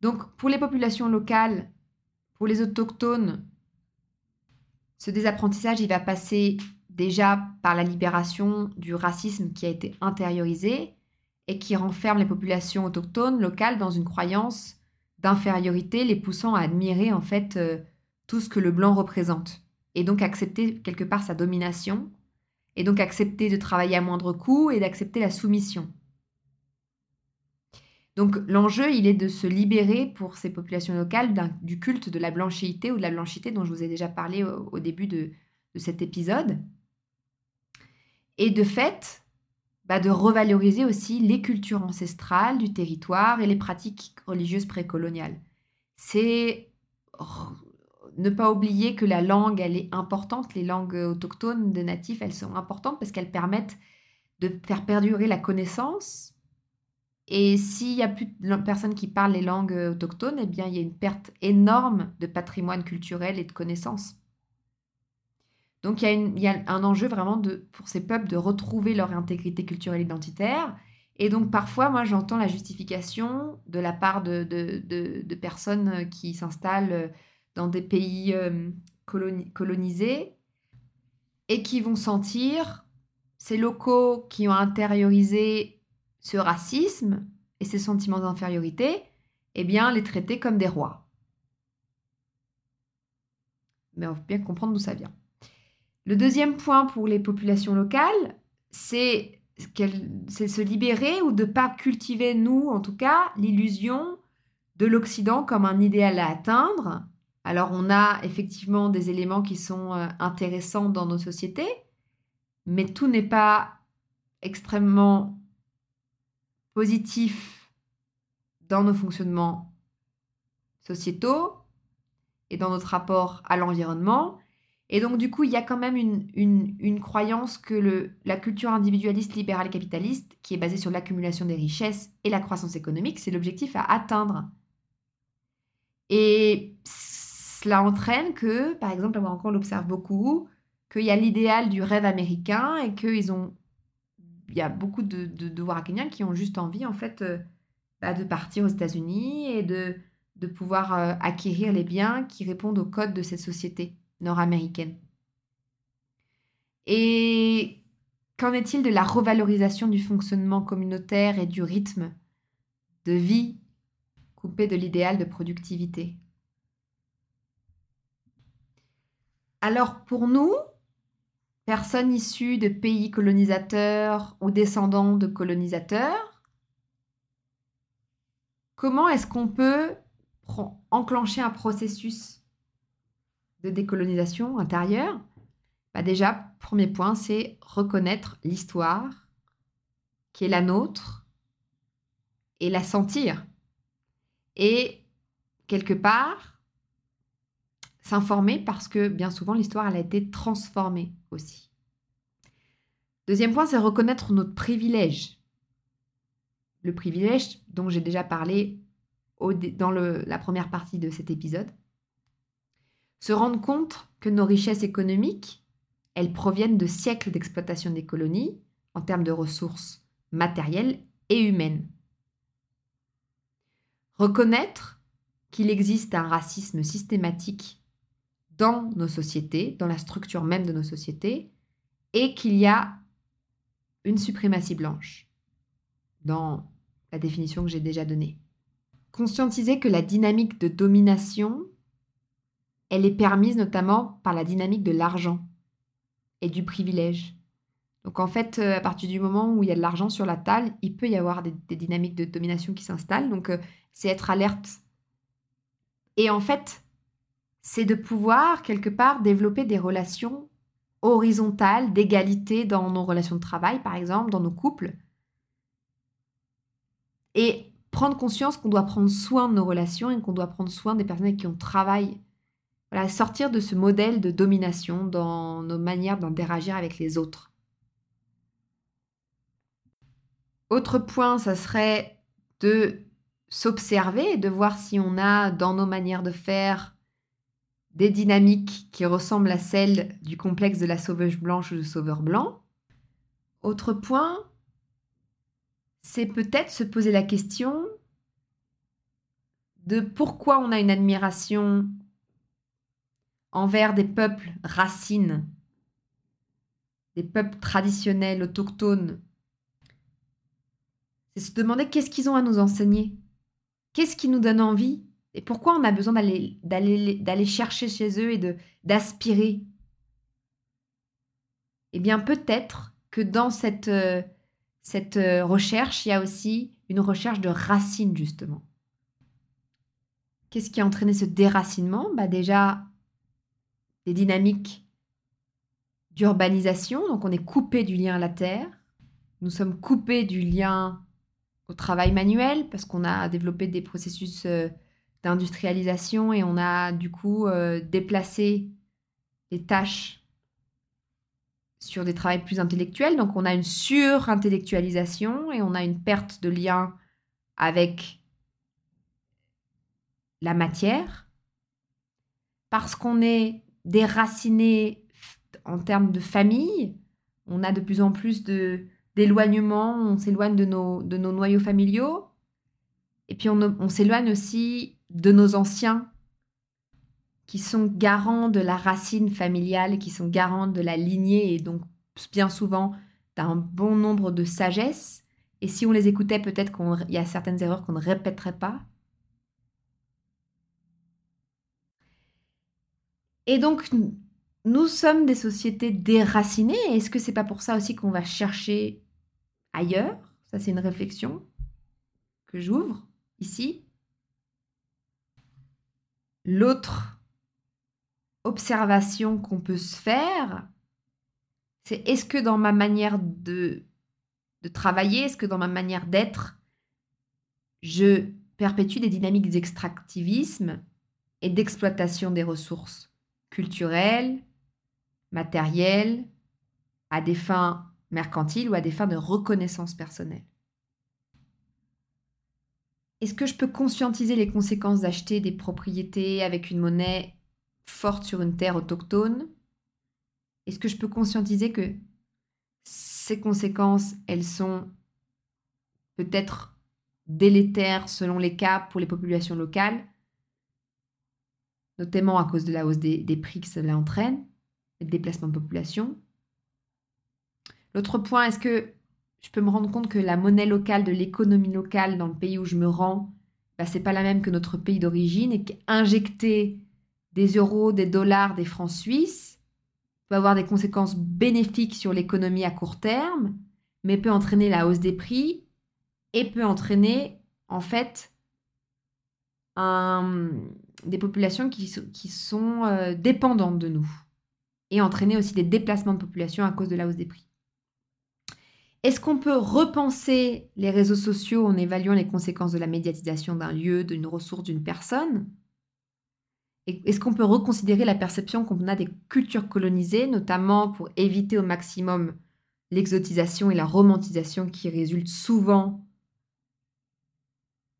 Donc pour les populations locales, pour les autochtones, ce désapprentissage, il va passer déjà par la libération du racisme qui a été intériorisé et qui renferme les populations autochtones locales dans une croyance d'infériorité, les poussant à admirer en fait euh, tout ce que le blanc représente et donc accepter quelque part sa domination et donc accepter de travailler à moindre coût et d'accepter la soumission. Donc l'enjeu, il est de se libérer pour ces populations locales du culte de la blanchéité ou de la blanchité dont je vous ai déjà parlé au, début de cet épisode et de fait, bah, de revaloriser aussi les cultures ancestrales du territoire et les pratiques religieuses précoloniales. C'est ne pas oublier que la langue, elle est importante. Les langues autochtones de natifs, elles sont importantes parce qu'elles permettent de faire perdurer la connaissance. Et s'il n'y a plus de personnes qui parlent les langues autochtones, eh bien, il y a une perte énorme de patrimoine culturel et de connaissances. Donc il y, a un enjeu vraiment pour ces peuples de retrouver leur intégrité culturelle identitaire. Et donc parfois, moi, j'entends la justification de la part de, personnes qui s'installent dans des pays euh, colonisés et qui vont sentir ces locaux qui ont intériorisé ce racisme et ces sentiments d'infériorité, eh bien, les traiter comme des rois. Mais on veut bien comprendre d'où ça vient. Le deuxième point pour les populations locales, c'est se libérer ou de pas cultiver, nous en tout cas, l'illusion de l'Occident comme un idéal à atteindre. Alors on a effectivement des éléments qui sont euh, intéressants dans nos sociétés, mais tout n'est pas extrêmement positif dans nos fonctionnements sociétaux et dans notre rapport à l'environnement. Et donc, du coup, il y a quand même une, croyance que la culture individualiste, libérale capitaliste, qui est basée sur l'accumulation des richesses et la croissance économique, c'est l'objectif à atteindre. Et cela entraîne que, par exemple, on encore l'observe beaucoup, qu'il y a l'idéal du rêve américain et qu'ils ont. Il y a beaucoup de, de, qui ont juste envie, en fait, euh, bah, de partir aux États-Unis et de, de pouvoir euh, acquérir les biens qui répondent aux codes de cette société nord-américaine. Et qu'en est-il de la revalorisation du fonctionnement communautaire et du rythme de vie coupé de l'idéal de productivité? Alors pour nous, personnes issues de pays colonisateurs ou descendants de colonisateurs, comment est-ce qu'on peut enclencher un processus de décolonisation intérieure bah Déjà, premier point, c'est reconnaître l'histoire qui est la nôtre et la sentir. Et quelque part, s'informer parce que bien souvent l'histoire elle a été transformée aussi. Deuxième point, c'est reconnaître notre privilège. Le privilège dont j'ai déjà parlé dans la première partie de cet épisode. Se rendre compte que nos richesses économiques, elles proviennent de siècles d'exploitation des colonies en termes de ressources matérielles et humaines. Reconnaître qu'il existe un racisme systématique dans nos sociétés, dans la structure même de nos sociétés, et qu'il y a une suprématie blanche dans la définition que j'ai déjà donnée. Conscientiser que la dynamique de domination, elle est permise notamment par la dynamique de l'argent et du privilège. Donc en fait, euh, à partir du moment où il y a de l'argent sur la table, il peut y avoir des, dynamiques de domination qui s'installent. Donc euh, c'est être alerte. Et en fait, c'est de pouvoir quelque part développer des relations horizontales, d'égalité dans nos relations de travail, par exemple, dans nos couples. Et prendre conscience qu'on doit prendre soin de nos relations et qu'on doit prendre soin des personnes avec qui on travaille. Voilà, sortir de ce modèle de domination dans nos manières d'interagir avec les autres. Autre point, ça serait de s'observer, de voir si on a dans nos manières de faire des dynamiques qui ressemblent à celles du complexe de la sauveuse blanche ou du sauveur blanc. Autre point, c'est peut-être se poser la question de pourquoi on a une admiration envers des peuples racines, des peuples traditionnels, autochtones. C'est se demander qu'est-ce qu'ils ont à nous enseigner, qu'est-ce qui nous donne envie et pourquoi on a besoin d'aller, chercher chez eux et d'aspirer Eh bien, peut-être que dans cette, euh, euh, recherche, il y a aussi une recherche de racines, justement. Qu'est-ce qui a entraîné ce déracinement? Bah Déjà, des dynamiques d'urbanisation, donc on est coupé du lien à la terre, nous sommes coupés du lien au travail manuel parce qu'on a développé des processus euh, d'industrialisation et on a du coup euh, déplacé les tâches sur des travaux plus intellectuels. Donc on a une surintellectualisation et on a une perte de lien avec la matière. Parce qu'on est déraciné en termes de famille, on a de plus en plus de d'éloignement, on s'éloigne de nos, de nos noyaux familiaux. Et puis on, on s'éloigne aussi de nos anciens qui sont garants de la racine familiale, qui sont garants de la lignée et donc bien souvent d'un bon nombre de sagesse. Et si on les écoutait, peut-être qu'il y a certaines erreurs qu'on ne répéterait pas. Et donc, nous sommes des sociétés déracinées. Est-ce que c'est pas pour ça aussi qu'on va chercher ailleurs? Ça, c'est une réflexion que j'ouvre ici. L'autre observation qu'on peut se faire, c'est est-ce que dans ma manière de, de travailler, est-ce que dans ma manière d'être, je perpétue des dynamiques d'extractivisme et d'exploitation des ressources? Culturelles, matérielles, à des fins mercantiles ou à des fins de reconnaissance personnelle. Est-ce que je peux conscientiser les conséquences d'acheter des propriétés avec une monnaie forte sur une terre autochtone? Est-ce que je peux conscientiser que ces conséquences, elles sont peut-être délétères selon les cas pour les populations locales, notamment à cause de la hausse des, prix que cela entraîne, le déplacement de population. L'autre point, est-ce que je peux me rendre compte que la monnaie locale de l'économie locale dans le pays où je me rends, bah, c'est pas la même que notre pays d'origine et qu'injecter des euros, des dollars, des francs suisses peut avoir des conséquences bénéfiques sur l'économie à court terme, mais peut entraîner la hausse des prix et peut entraîner en fait des populations qui, sont euh, dépendantes de nous et entraîner aussi des déplacements de population à cause de la hausse des prix. Est-ce qu'on peut repenser les réseaux sociaux en évaluant les conséquences de la médiatisation d'un lieu, d'une ressource, d'une personne? Est-ce qu'on peut reconsidérer la perception qu'on a des cultures colonisées, notamment pour éviter au maximum l'exotisation et la romantisation qui résultent souvent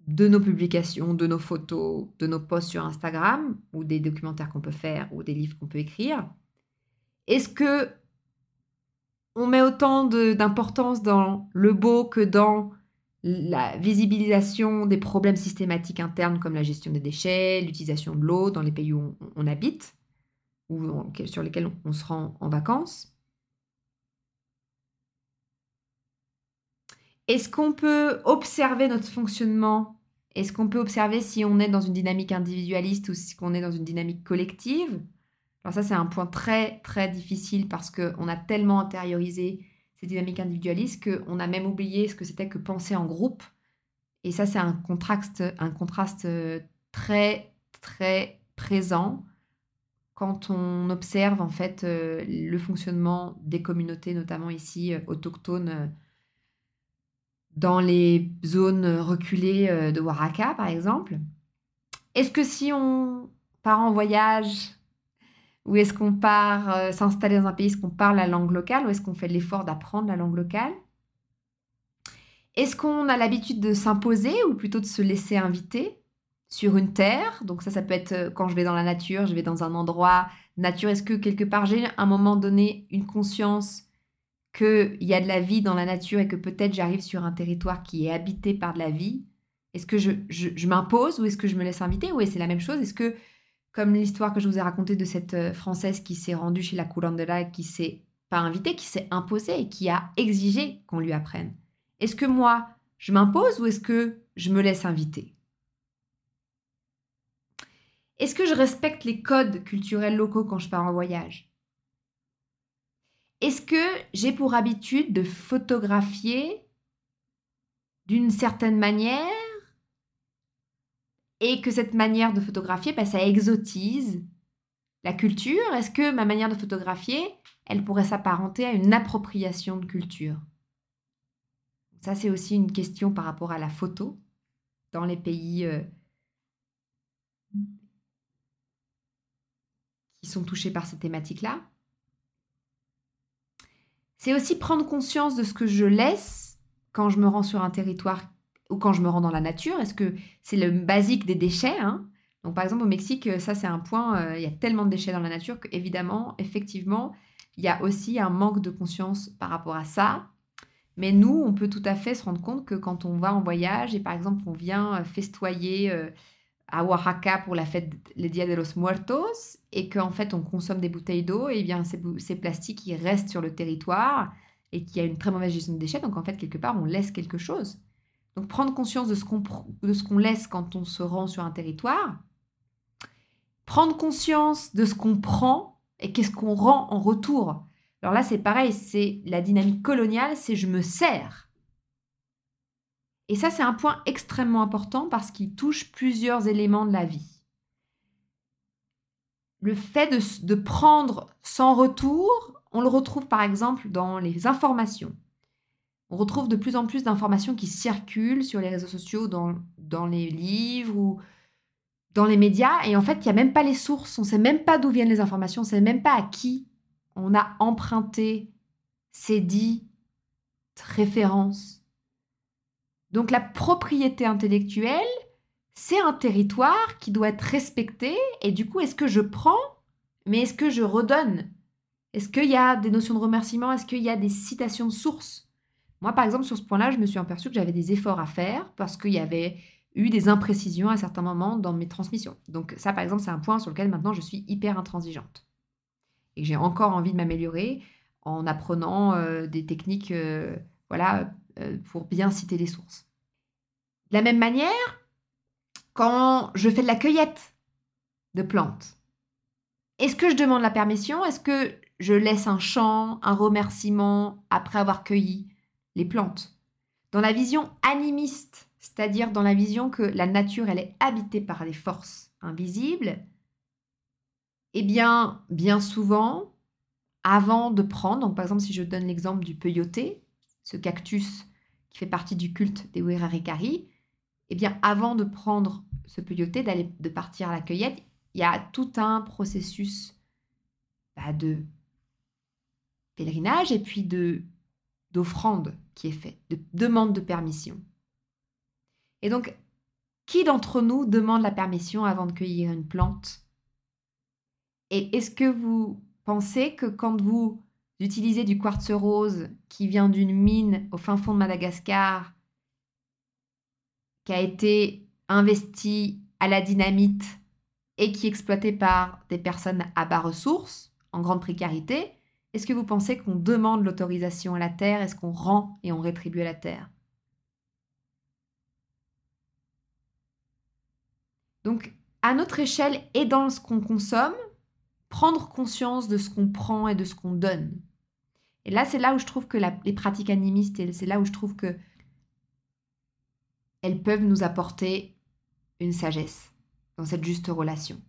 de nos publications, de nos photos, de nos posts sur Instagram, ou des documentaires qu'on peut faire, ou des livres qu'on peut écrire Est-ce que on met autant d'importance dans le beau que dans la visibilisation des problèmes systématiques internes comme la gestion des déchets, l'utilisation de l'eau dans les pays où on, habite ou sur lesquels on se rend en vacances? Est-ce qu'on peut observer notre fonctionnement? Est-ce qu'on peut observer si on est dans une dynamique individualiste ou si on est dans une dynamique collective? Alors ça, c'est un point très, très difficile parce qu'on a tellement intériorisé ces dynamiques individualistes qu'on a même oublié ce que c'était que penser en groupe. Et ça, c'est un contraste, un contraste euh, très, très présent quand on observe en fait euh, le fonctionnement des communautés, notamment ici euh, autochtones, dans les zones reculées de Waraka, par exemple. Est-ce que si on part en voyage ou est-ce qu'on part euh, s'installer dans un pays, est-ce qu'on parle la langue locale ou est-ce qu'on fait l'effort d'apprendre la langue locale? Est-ce qu'on a l'habitude de s'imposer ou plutôt de se laisser inviter sur une terre? Donc ça, ça peut être euh, quand je vais dans la nature, je vais dans un endroit nature. Est-ce que quelque part j'ai à un moment donné une conscience qu'il y a de la vie dans la nature et que peut-être j'arrive sur un territoire qui est habité par de la vie Est-ce que je, je m'impose ou est-ce que je me laisse inviter? Oui, c'est la même chose. Est-ce que comme l'histoire que je vous ai racontée de cette euh, Française qui s'est rendue chez la curandera et qui s'est pas invitée, qui s'est imposée et qui a exigé qu'on lui apprenne. Est-ce que moi, je m'impose ou est-ce que je me laisse inviter? Est-ce que je respecte les codes culturels locaux quand je pars en voyage? Est-ce que j'ai pour habitude de photographier d'une certaine manière et que cette manière de photographier, bah, ça exotise la culture? Est-ce que ma manière de photographier, elle pourrait s'apparenter à une appropriation de culture? Ça, c'est aussi une question par rapport à la photo dans les pays euh, qui sont touchés par cette thématique-là. C'est aussi prendre conscience de ce que je laisse quand je me rends sur un territoire ou quand je me rends dans la nature Est-ce que c'est le basique des déchets hein? Donc par exemple au Mexique, euh, ça c'est un point, euh, il y a tellement de déchets dans la nature qu'évidemment, effectivement, il y a aussi un manque de conscience par rapport à ça. Mais nous, on peut tout à fait se rendre compte que quand on va en voyage et par exemple on vient euh, festoyer à Oaxaca pour la fête le Dia de los Muertos et qu'en fait on consomme des bouteilles d'eau, et bien ces, plastiques qui restent sur le territoire et qu'il y a une très mauvaise gestion de déchets. Donc en fait quelque part on laisse quelque chose. Donc prendre conscience de ce qu'on laisse quand on se rend sur un territoire, prendre conscience de ce qu'on prend et qu'est-ce qu'on rend en retour. Alors là, c'est pareil, c'est la dynamique coloniale, c'est je me sers. Et ça, c'est un point extrêmement important parce qu'il touche plusieurs éléments de la vie. Le fait de, prendre sans retour, on le retrouve par exemple dans les informations. On retrouve de plus en plus d'informations qui circulent sur les réseaux sociaux, dans, dans les livres ou dans les médias. Et en fait, il n'y a même pas les sources. On ne sait même pas d'où viennent les informations. On ne sait même pas à qui on a emprunté ces dites références. Donc la propriété intellectuelle, c'est un territoire qui doit être respecté. Et du coup, est-ce que je prends, mais est-ce que je redonne? Est-ce qu'il y a des notions de remerciement? Est-ce qu'il y a des citations de sources? Moi, par exemple, sur ce point-là, je me suis aperçue que j'avais des efforts à faire parce qu'il y avait eu des imprécisions à certains moments dans mes transmissions. Donc ça, par exemple, c'est un point sur lequel maintenant je suis hyper intransigeante. Et j'ai encore envie de m'améliorer en apprenant euh, des techniques euh, voilà, pour bien citer les sources. De la même manière, quand je fais de la cueillette de plantes, est-ce que je demande la permission? Est-ce que je laisse un chant, un remerciement après avoir cueilli les plantes? Dans la vision animiste, c'est-à-dire dans la vision que la nature, elle est habitée par des forces invisibles, eh bien, bien souvent, avant de prendre, donc par exemple si je donne l'exemple du peyoté, ce cactus qui fait partie du culte des Wirarikari, eh bien, avant de prendre ce peyoté, d'aller, de partir à la cueillette, il y a tout un processus bah, de pèlerinage et puis de, d'offrande qui est fait, de demande de permission. Et donc, qui d'entre nous demande la permission avant de cueillir une plante? Et est-ce que vous pensez que quand vous utilisez du quartz rose qui vient d'une mine au fin fond de Madagascar, qui a été investi à la dynamite et qui est exploité par des personnes à bas ressources, en grande précarité, est-ce que vous pensez qu'on demande l'autorisation à la Terre? Est-ce qu'on rend et on rétribue à la Terre? Donc, à notre échelle et dans ce qu'on consomme, prendre conscience de ce qu'on prend et de ce qu'on donne. Et là, c'est là où je trouve que les pratiques animistes, c'est là où je trouve que elles peuvent nous apporter une sagesse dans cette juste relation.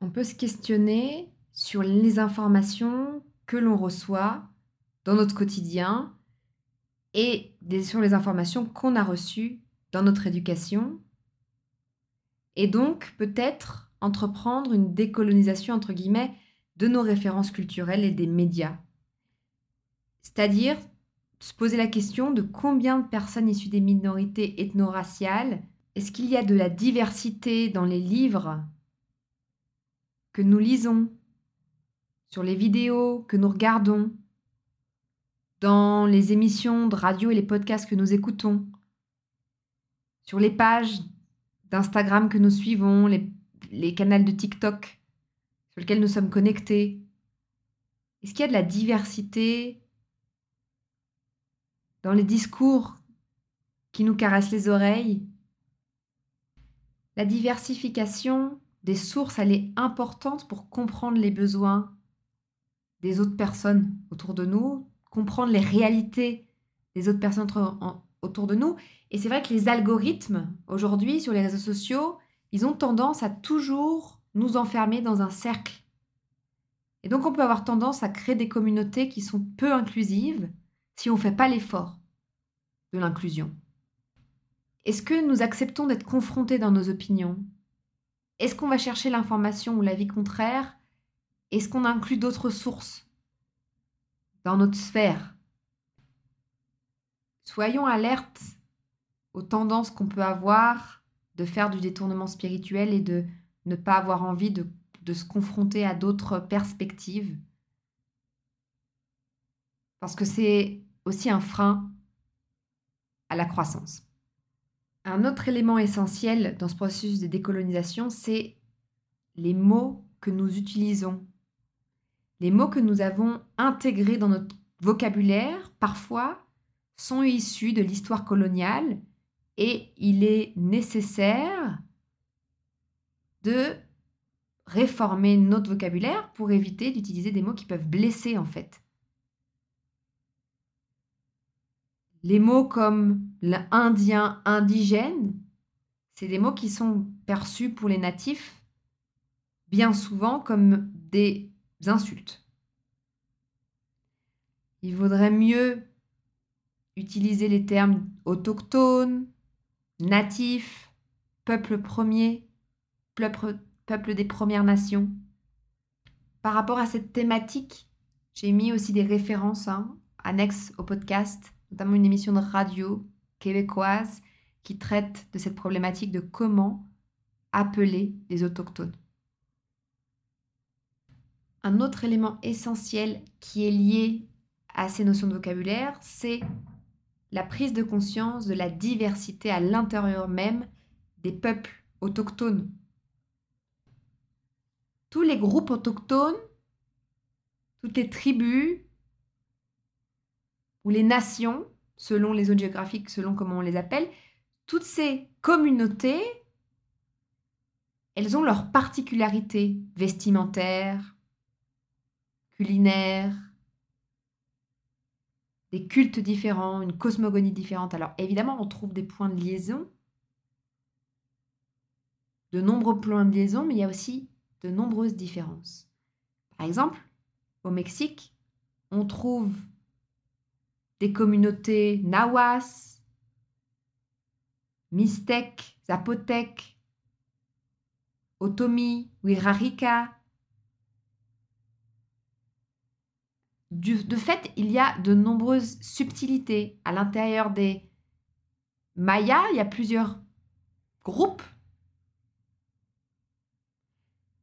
On peut se questionner sur les informations que l'on reçoit dans notre quotidien et sur les informations qu'on a reçues dans notre éducation. Et donc peut-être entreprendre une décolonisation, entre guillemets, de nos références culturelles et des médias. C'est-à-dire se poser la question de combien de personnes issues des minorités ethno-raciales, est-ce qu'il y a de la diversité dans les livres que nous lisons, sur les vidéos que nous regardons, dans les émissions de radio et les podcasts que nous écoutons, sur les pages d'Instagram que nous suivons, les, les canaux de TikTok sur lesquels nous sommes connectés? Est-ce qu'il y a de la diversité dans les discours qui nous caressent les oreilles. La diversification des sources, elle est importante pour comprendre les besoins des autres personnes autour de nous, comprendre les réalités des autres personnes autour de nous. Et c'est vrai que les algorithmes, aujourd'hui, sur les réseaux sociaux, ils ont tendance à toujours nous enfermer dans un cercle. Et donc on peut avoir tendance à créer des communautés qui sont peu inclusives si on ne fait pas l'effort de l'inclusion. Est-ce que nous acceptons d'être confrontés dans nos opinions? Est-ce qu'on va chercher l'information ou l'avis contraire? Est-ce qu'on inclut d'autres sources dans notre sphère? Soyons alertes aux tendances qu'on peut avoir de faire du détournement spirituel et de ne pas avoir envie de, de se confronter à d'autres perspectives. Parce que c'est aussi un frein à la croissance. Un autre élément essentiel dans ce processus de décolonisation, c'est les mots que nous utilisons. Les mots que nous avons intégrés dans notre vocabulaire, parfois, sont issus de l'histoire coloniale et il est nécessaire de réformer notre vocabulaire pour éviter d'utiliser des mots qui peuvent blesser en fait. Les mots comme l'indien indigène, c'est des mots qui sont perçus pour les natifs bien souvent comme des insultes. Il vaudrait mieux utiliser les termes autochtone, natif, peuple premier, peuple, peuple des Premières Nations. Par rapport à cette thématique, j'ai mis aussi des références hein, annexes au podcast notamment une émission de radio québécoise qui traite de cette problématique de comment appeler les autochtones. Un autre élément essentiel qui est lié à ces notions de vocabulaire, c'est la prise de conscience de la diversité à l'intérieur même des peuples autochtones. Tous les groupes autochtones, toutes les tribus, ou les nations, selon les zones géographiques, selon comment on les appelle, toutes ces communautés, elles ont leurs particularités vestimentaires, culinaires, des cultes différents, une cosmogonie différente. Alors évidemment, on trouve des points de liaison, de nombreux points de liaison, mais il y a aussi de nombreuses différences. Par exemple, au Mexique, on trouve des communautés nawas, mixtèques, zapotèques, otomi, wirarika. de fait, il y a de nombreuses subtilités à l'intérieur des mayas. Il y a plusieurs groupes.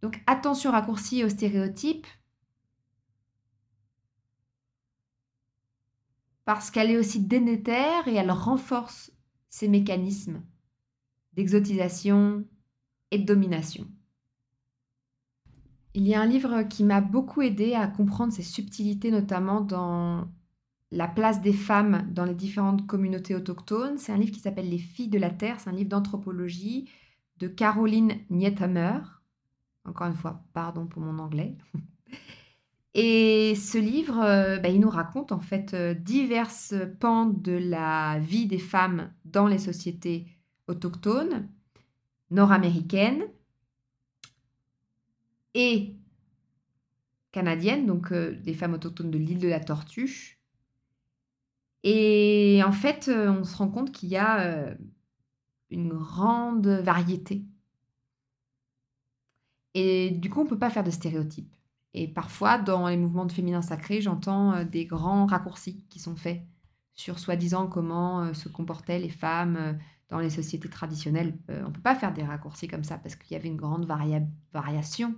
Donc attention raccourci aux stéréotypes. Parce qu'elle est aussi dénétaire et elle renforce ces mécanismes d'exotisation et de domination. Il y a un livre qui m'a beaucoup aidé à comprendre ces subtilités, notamment dans la place des femmes dans les différentes communautés autochtones. C'est un livre qui s'appelle Les filles de la terre, c'est un livre d'anthropologie de Caroline Niethammer. Encore une fois, pardon pour mon anglais. Et ce livre, euh, bah, il nous raconte en fait euh, diverses pans de la vie des femmes dans les sociétés autochtones, nord-américaines et canadiennes, donc euh, des femmes autochtones de l'île de la Tortue. Et en fait, on se rend compte qu'il y a une grande variété. Et du coup, on ne peut pas faire de stéréotypes. Et parfois, dans les mouvements de féminin sacré, j'entends euh, des grands raccourcis qui sont faits sur soi-disant comment euh, se comportaient les femmes euh, dans les sociétés traditionnelles. on ne peut pas faire des raccourcis comme ça parce qu'il y avait une grande variation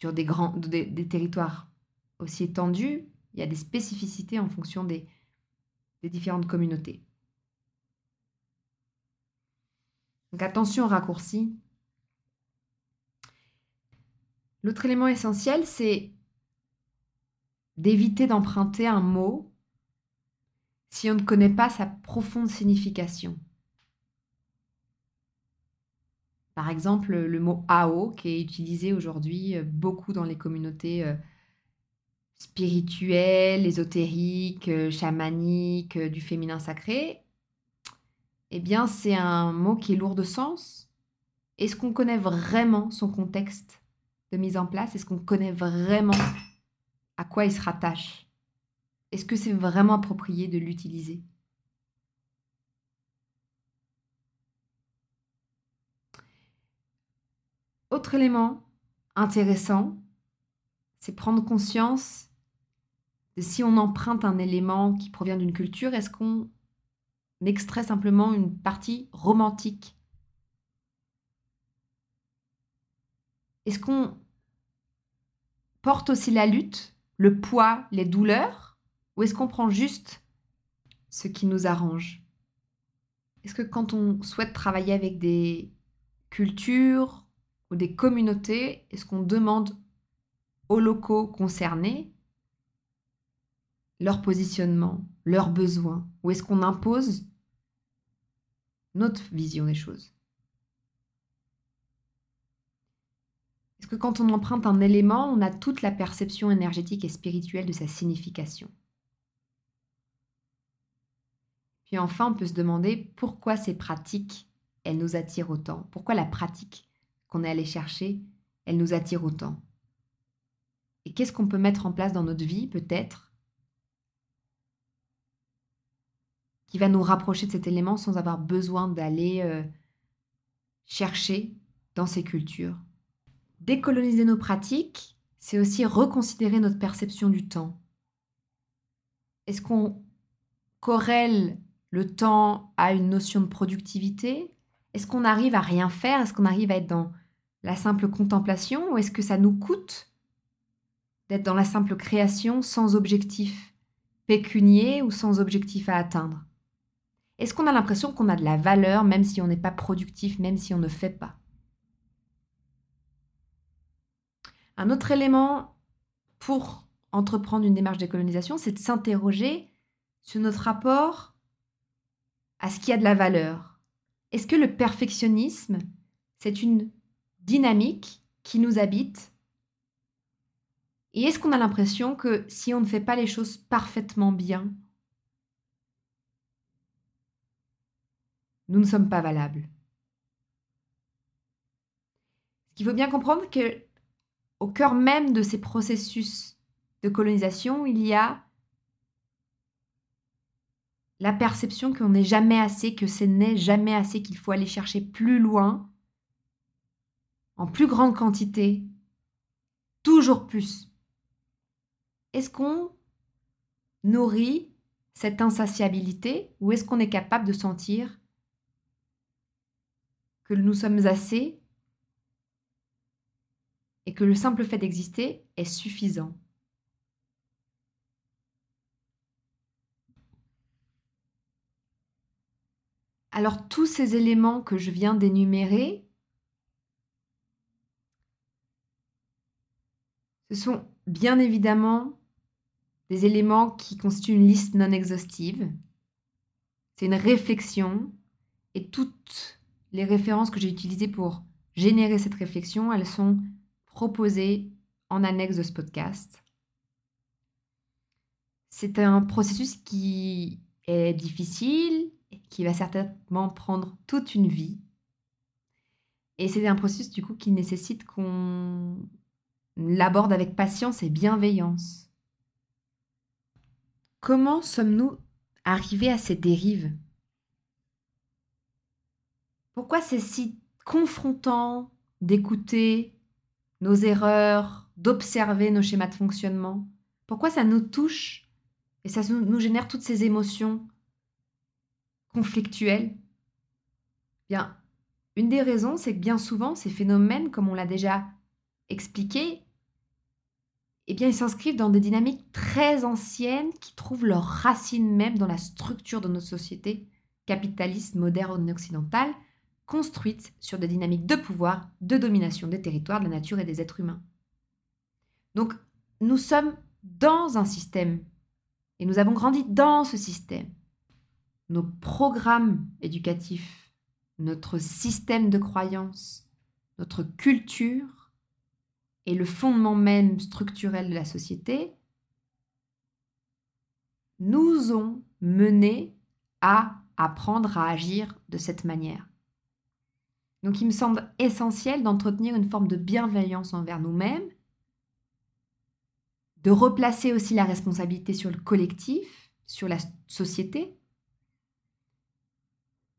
sur des, grands, des, territoires aussi étendus. Il y a des spécificités en fonction des, des différentes communautés. Donc attention aux raccourcis L'autre élément essentiel, c'est d'éviter d'emprunter un mot si on ne connaît pas sa profonde signification. Par exemple, le mot Ao, qui est utilisé aujourd'hui euh, beaucoup dans les communautés euh, spirituelles, ésotériques, euh, chamaniques, du féminin sacré, eh bien, c'est un mot qui est lourd de sens. Est-ce qu'on connaît vraiment son contexte? De mise en place? Est-ce qu'on connaît vraiment à quoi il se rattache? Est-ce que c'est vraiment approprié de l'utiliser? Autre élément intéressant, c'est prendre conscience de si on emprunte un élément qui provient d'une culture, est-ce qu'on extrait simplement une partie romantique? Est-ce qu'on porte aussi la lutte, le poids, les douleurs Ou est-ce qu'on prend juste ce qui nous arrange? Est-ce que quand on souhaite travailler avec des cultures ou des communautés, est-ce qu'on demande aux locaux concernés leur positionnement, leurs besoins? Ou est-ce qu'on impose notre vision des choses? Parce que quand on emprunte un élément, on a toute la perception énergétique et spirituelle de sa signification. Puis enfin, on peut se demander pourquoi ces pratiques, elles nous attirent autant. Pourquoi la pratique qu'on est allé chercher, elle nous attire autant? Et qu'est-ce qu'on peut mettre en place dans notre vie, peut-être, qui va nous rapprocher de cet élément sans avoir besoin d'aller euh, chercher dans ces cultures? Décoloniser nos pratiques, c'est aussi reconsidérer notre perception du temps. Est-ce qu'on corrèle le temps à une notion de productivité? Est-ce qu'on arrive à rien faire? Est-ce qu'on arrive à être dans la simple contemplation? Ou est-ce que ça nous coûte d'être dans la simple création sans objectif pécunier ou sans objectif à atteindre? Est-ce qu'on a l'impression qu'on a de la valeur même si on n'est pas productif, même si on ne fait pas? Un autre élément pour entreprendre une démarche décolonisation, c'est de s'interroger sur notre rapport à ce qui a de la valeur. Est-ce que le perfectionnisme, c'est une dynamique qui nous habite? Et est-ce qu'on a l'impression que si on ne fait pas les choses parfaitement bien, nous ne sommes pas valables? Qu'il faut bien comprendre que au cœur même de ces processus de colonisation, il y a la perception qu'on n'est jamais assez, que ce n'est jamais assez, qu'il faut aller chercher plus loin, en plus grande quantité, toujours plus. Est-ce qu'on nourrit cette insatiabilité ou est-ce qu'on est capable de sentir que nous sommes assez et que le simple fait d'exister est suffisant Alors tous ces éléments que je viens d'énumérer, ce sont bien évidemment des éléments qui constituent une liste non exhaustive. C'est une réflexion et toutes les références que j'ai utilisées pour générer cette réflexion, elles sont proposées en annexe de ce podcast. C'est un processus qui est difficile, qui va certainement prendre toute une vie. Et c'est un processus du coup qui nécessite qu'on l'aborde avec patience et bienveillance. Comment sommes-nous arrivés à ces dérives? Pourquoi c'est si confrontant d'écouter nos erreurs, d'observer nos schémas de fonctionnement. Pourquoi ça nous touche et ça nous génère toutes ces émotions conflictuel Bien, une des raisons, c'est que bien souvent, ces phénomènes, comme on l'a déjà expliqué, eh bien, ils s'inscrivent dans des dynamiques très anciennes qui trouvent leurs racines même dans la structure de notre société capitaliste moderne occidentale, construite sur des dynamiques de pouvoir, de domination des territoires, de la nature et des êtres humains. Donc, nous sommes dans un système et nous avons grandi dans ce système nos programmes éducatifs, notre système de croyances, notre culture et le fondement même structurel de la société nous ont menés à apprendre à agir de cette manière. Donc il me semble essentiel d'entretenir une forme de bienveillance envers nous-mêmes, de replacer aussi la responsabilité sur le collectif, sur la société,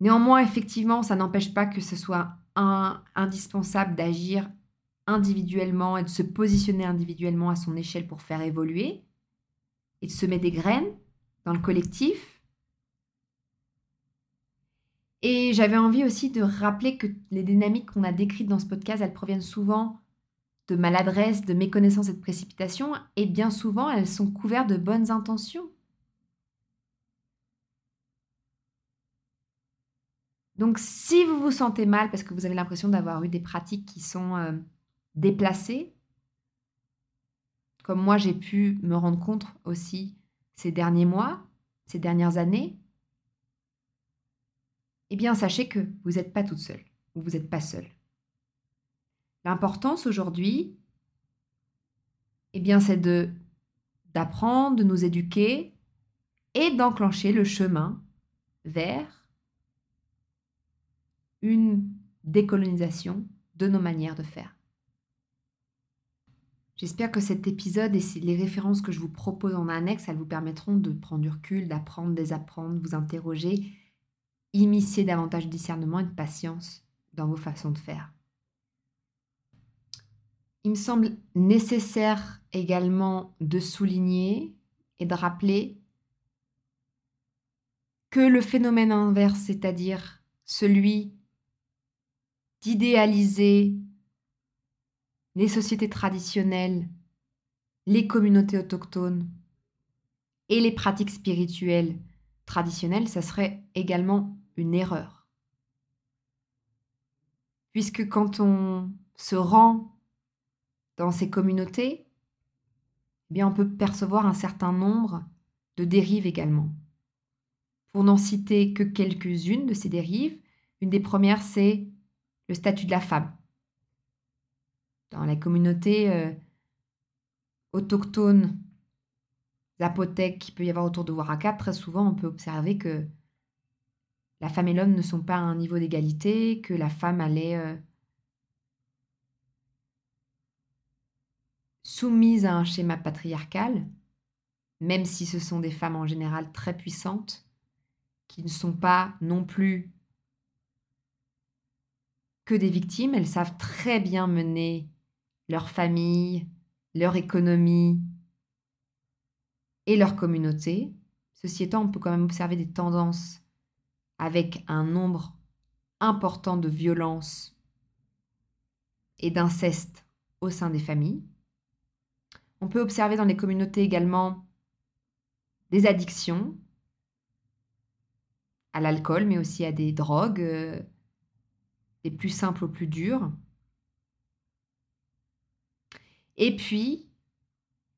Néanmoins, effectivement, ça n'empêche pas que ce soit indispensable d'agir individuellement et de se positionner individuellement à son échelle pour faire évoluer et de semer des graines dans le collectif. Et j'avais envie aussi de rappeler que les dynamiques qu'on a décrites dans ce podcast, elles proviennent souvent de maladresse, de méconnaissance et de précipitation, et bien souvent elles sont couvertes de bonnes intentions. Donc si vous vous sentez mal parce que vous avez l'impression d'avoir eu des pratiques qui sont euh, déplacées, comme moi j'ai pu me rendre compte aussi ces derniers mois, ces dernières années, eh bien sachez que vous n'êtes pas toute seule ou vous n'êtes pas seule. L'importance aujourd'hui, eh bien c'est de d'apprendre, de nous éduquer et d'enclencher le chemin vers une décolonisation de nos manières de faire. J'espère que cet épisode et les références que je vous propose en annexe, elles vous permettront de prendre du recul, d'apprendre, désapprendre, vous interroger, initier davantage de discernement et de patience dans vos façons de faire. Il me semble nécessaire également de souligner et de rappeler que le phénomène inverse, c'est-à-dire celui d'idéaliser les sociétés traditionnelles, les communautés autochtones et les pratiques spirituelles traditionnelles, ça serait également une erreur. Puisque quand on se rend dans ces communautés, eh bien on peut percevoir un certain nombre de dérives également. Pour n'en citer que quelques-unes de ces dérives, une des premières, c'est le statut de la femme. Dans la communauté euh, autochtone zapothèque qu'il peut y avoir autour de Waraka, très souvent on peut observer que la femme et l'homme ne sont pas à un niveau d'égalité, que la femme allait euh, soumise à un schéma patriarcal, même si ce sont des femmes en général très puissantes, qui ne sont pas non plus que des victimes, elles savent très bien mener leur famille, leur économie et leur communauté. Ceci étant, on peut quand même observer des tendances avec un nombre important de violences et d'inceste au sein des familles. On peut observer dans les communautés également des addictions à l'alcool, mais aussi à des drogues, euh, des plus simples aux plus dures. Et puis,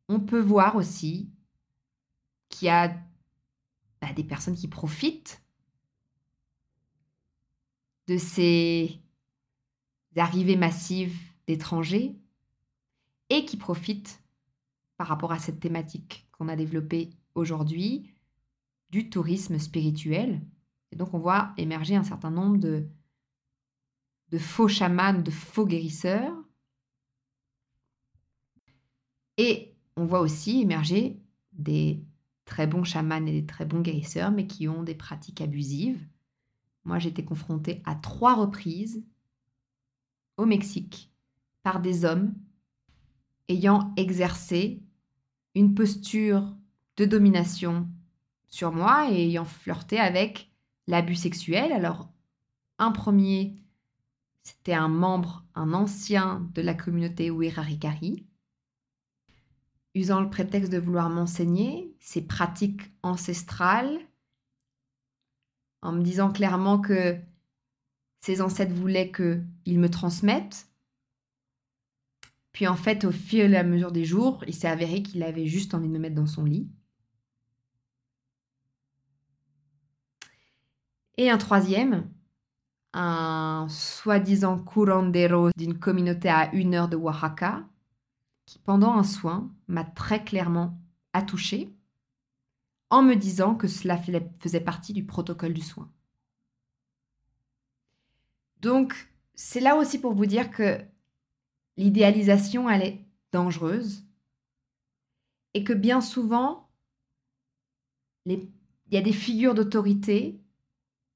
on peut voir aussi qu'il y a bah, des personnes qui profitent de ces arrivées massives d'étrangers et qui profitent par rapport à cette thématique qu'on a développée aujourd'hui du tourisme spirituel. Et donc on voit émerger un certain nombre de, de faux chamans, de faux guérisseurs. Et on voit aussi émerger des très bons chamans et des très bons guérisseurs, mais qui ont des pratiques abusives. Moi, été confrontée à trois reprises au Mexique par des hommes ayant exercé une posture de domination sur moi et ayant flirté avec l'abus sexuel. Alors, un premier, c'était un membre, un ancien de la communauté Uirarikari, usant le prétexte de vouloir m'enseigner ses pratiques ancestrales, en me disant clairement que ses ancêtres voulaient qu'il me transmette. Puis en fait, au fil et à mesure des jours, il s'est avéré qu'il avait juste envie de me mettre dans son lit. Et un troisième, un soi-disant curandero d'une communauté à une heure de Oaxaca, qui pendant un soin m'a très clairement attouché en me disant que cela faisait partie du protocole du soin. Donc, c'est là aussi pour vous dire que l'idéalisation, elle est dangereuse et que bien souvent, il y a des figures d'autorité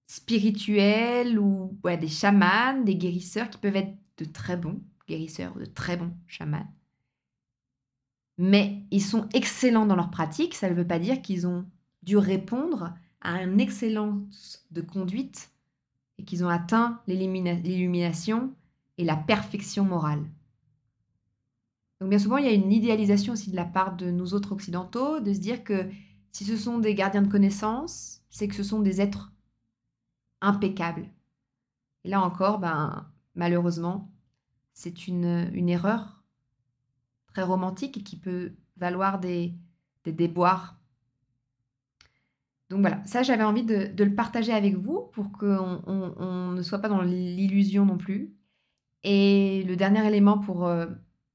spirituelles ou des chamans, des guérisseurs qui peuvent être de très bons guérisseurs, de très bons chamans, mais ils sont excellents dans leur pratique. Ça ne veut pas dire qu'ils ont dû répondre à une excellence de conduite et qu'ils ont atteint l'illumination et la perfection morale. Donc bien souvent, il y a une idéalisation aussi de la part de nous autres occidentaux, de se dire que si ce sont des gardiens de connaissances, c'est que ce sont des êtres impeccables. Et là encore, ben, malheureusement, c'est une, une erreur très romantique et qui peut valoir des, déboires. Donc voilà, ça j'avais envie de, le partager avec vous pour qu'on on, ne soit pas dans l'illusion non plus. Et le dernier élément euh,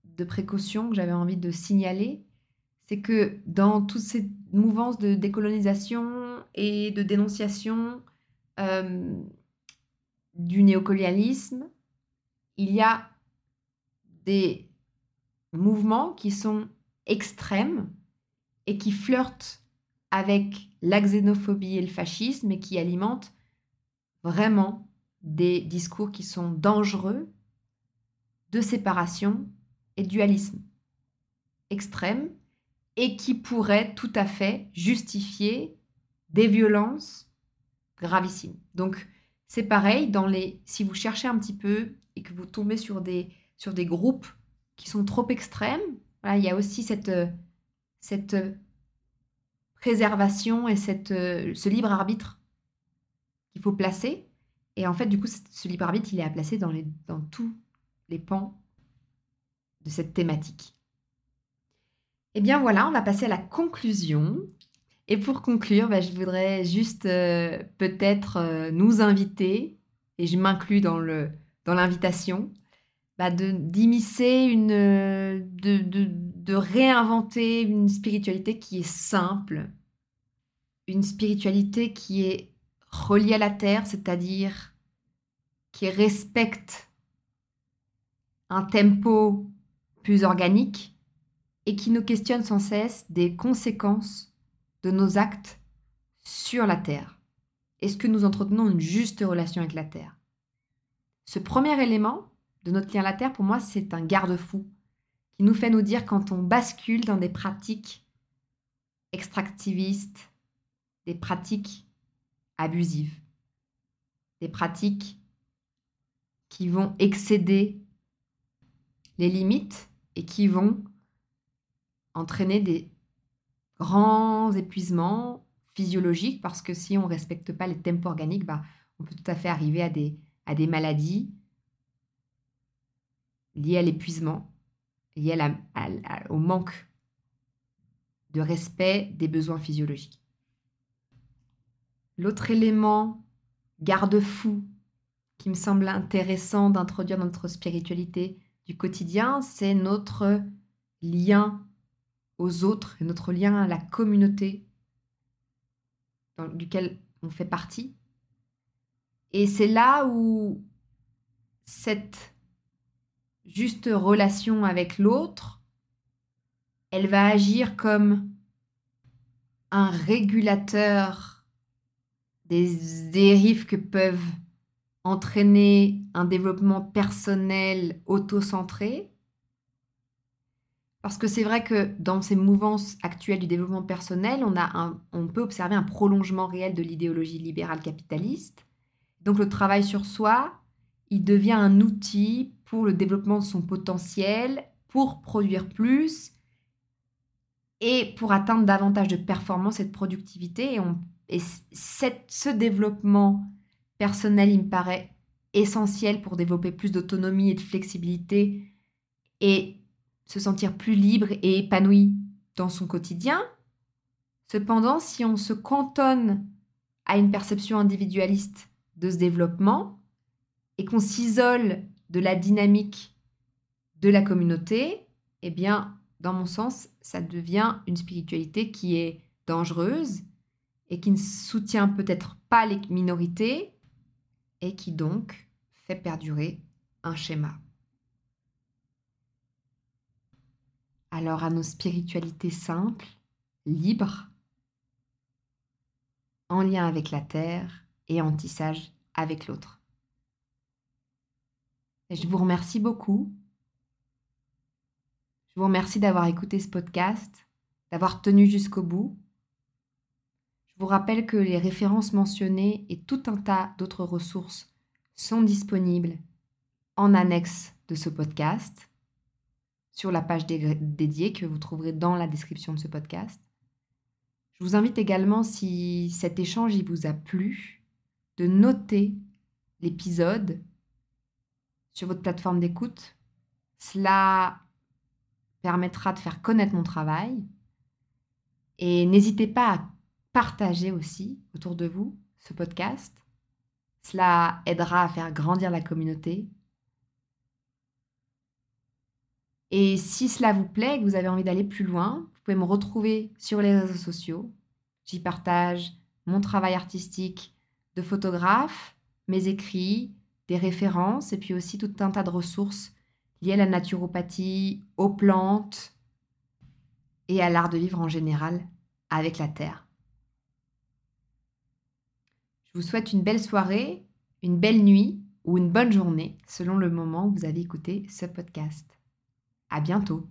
de précaution que j'avais envie de signaler, c'est que dans toutes ces mouvances de décolonisation et de dénonciation euh, du néocolonialisme, il y a des mouvements qui sont extrêmes et qui flirtent avec la xénophobie et le fascisme et qui alimentent vraiment des discours qui sont dangereux de séparation et dualisme extrême et qui pourraient tout à fait justifier des violences gravissimes. Donc c'est pareil dans les si vous cherchez un petit peu et que vous tombez sur des sur des groupes qui sont trop extrêmes. il y a aussi cette, euh, euh, préservation et euh, ce libre arbitre qu'il faut placer. Et en fait, du coup, ce libre arbitre, il est à placer dans, tous les pans de cette thématique. Eh bien voilà, on va passer à la conclusion. Et pour conclure, bah, je voudrais juste peut-être nous inviter, et je m'inclus dans l'invitation, bah, d'immiscer une de, de, de réinventer une spiritualité qui est simple, une spiritualité qui est reliée à la terre, c'est-à-dire qui respecte un tempo plus organique et qui nous questionne sans cesse des conséquences de nos actes sur la terre. Est-ce que nous entretenons une juste relation avec la Terre? Ce premier élément de notre lien à la Terre, pour moi, c'est un garde-fou qui nous fait nous dire quand on bascule dans des pratiques extractivistes, des pratiques abusives, des pratiques qui vont excéder les limites et qui vont entraîner des grands épuisements physiologiques parce que si on ne respecte pas les tempos organiques, bah, on peut tout à fait arriver à des, à des maladies liées à l'épuisement, liées au manque de respect des besoins physiologiques. L'autre élément garde-fou qui me semble intéressant d'introduire dans notre spiritualité du quotidien, c'est notre lien aux autres notre lien à la communauté duquel on fait partie. Et c'est là où cette juste relation avec l'autre, elle va agir comme un régulateur des dérives que peuvent entraîner un développement personnel auto-centré. Parce que c'est vrai que dans ces mouvances actuelles du développement personnel, on, a on peut observer un prolongement réel de l'idéologie libérale capitaliste. Donc le travail sur soi, il devient un outil pour le développement de son potentiel, pour produire plus et pour atteindre davantage de performance et de productivité. Et, on, et cette, ce développement personnel, il me paraît essentiel pour développer plus d'autonomie et de flexibilité et se sentir plus libre et épanoui dans son quotidien. Cependant, si on se cantonne à une perception individualiste de ce développement et qu'on s'isole de la dynamique de la communauté, eh bien, dans mon sens, ça devient une spiritualité qui est dangereuse et qui ne soutient peut-être pas les minorités et qui donc fait perdurer un schéma. Alors à nos spiritualités simples, libres, en lien avec la terre et en tissage avec l'autre. Je vous remercie beaucoup. Je vous remercie d'avoir écouté ce podcast, d'avoir tenu jusqu'au bout. Je vous rappelle que les références mentionnées et tout un tas d'autres ressources sont disponibles en annexe de ce podcast sur la page dédiée que vous trouverez dans la description de ce podcast. Je vous invite également, si cet échange vous a plu, de noter l'épisode sur votre plateforme d'écoute. Cela permettra de faire connaître mon travail. Et n'hésitez pas à partagez aussi autour de vous ce podcast. Cela aidera à faire grandir la communauté. Et si cela vous plaît que vous avez envie d'aller plus loin, vous pouvez me retrouver sur les réseaux sociaux. J'y partage mon travail artistique de photographe, mes écrits, des références et puis aussi tout un tas de ressources liées à la naturopathie, aux plantes et à l'art de vivre en général avec la terre. Je vous souhaite une belle soirée, une belle nuit ou une bonne journée selon le moment où vous avez écouté ce podcast. À bientôt.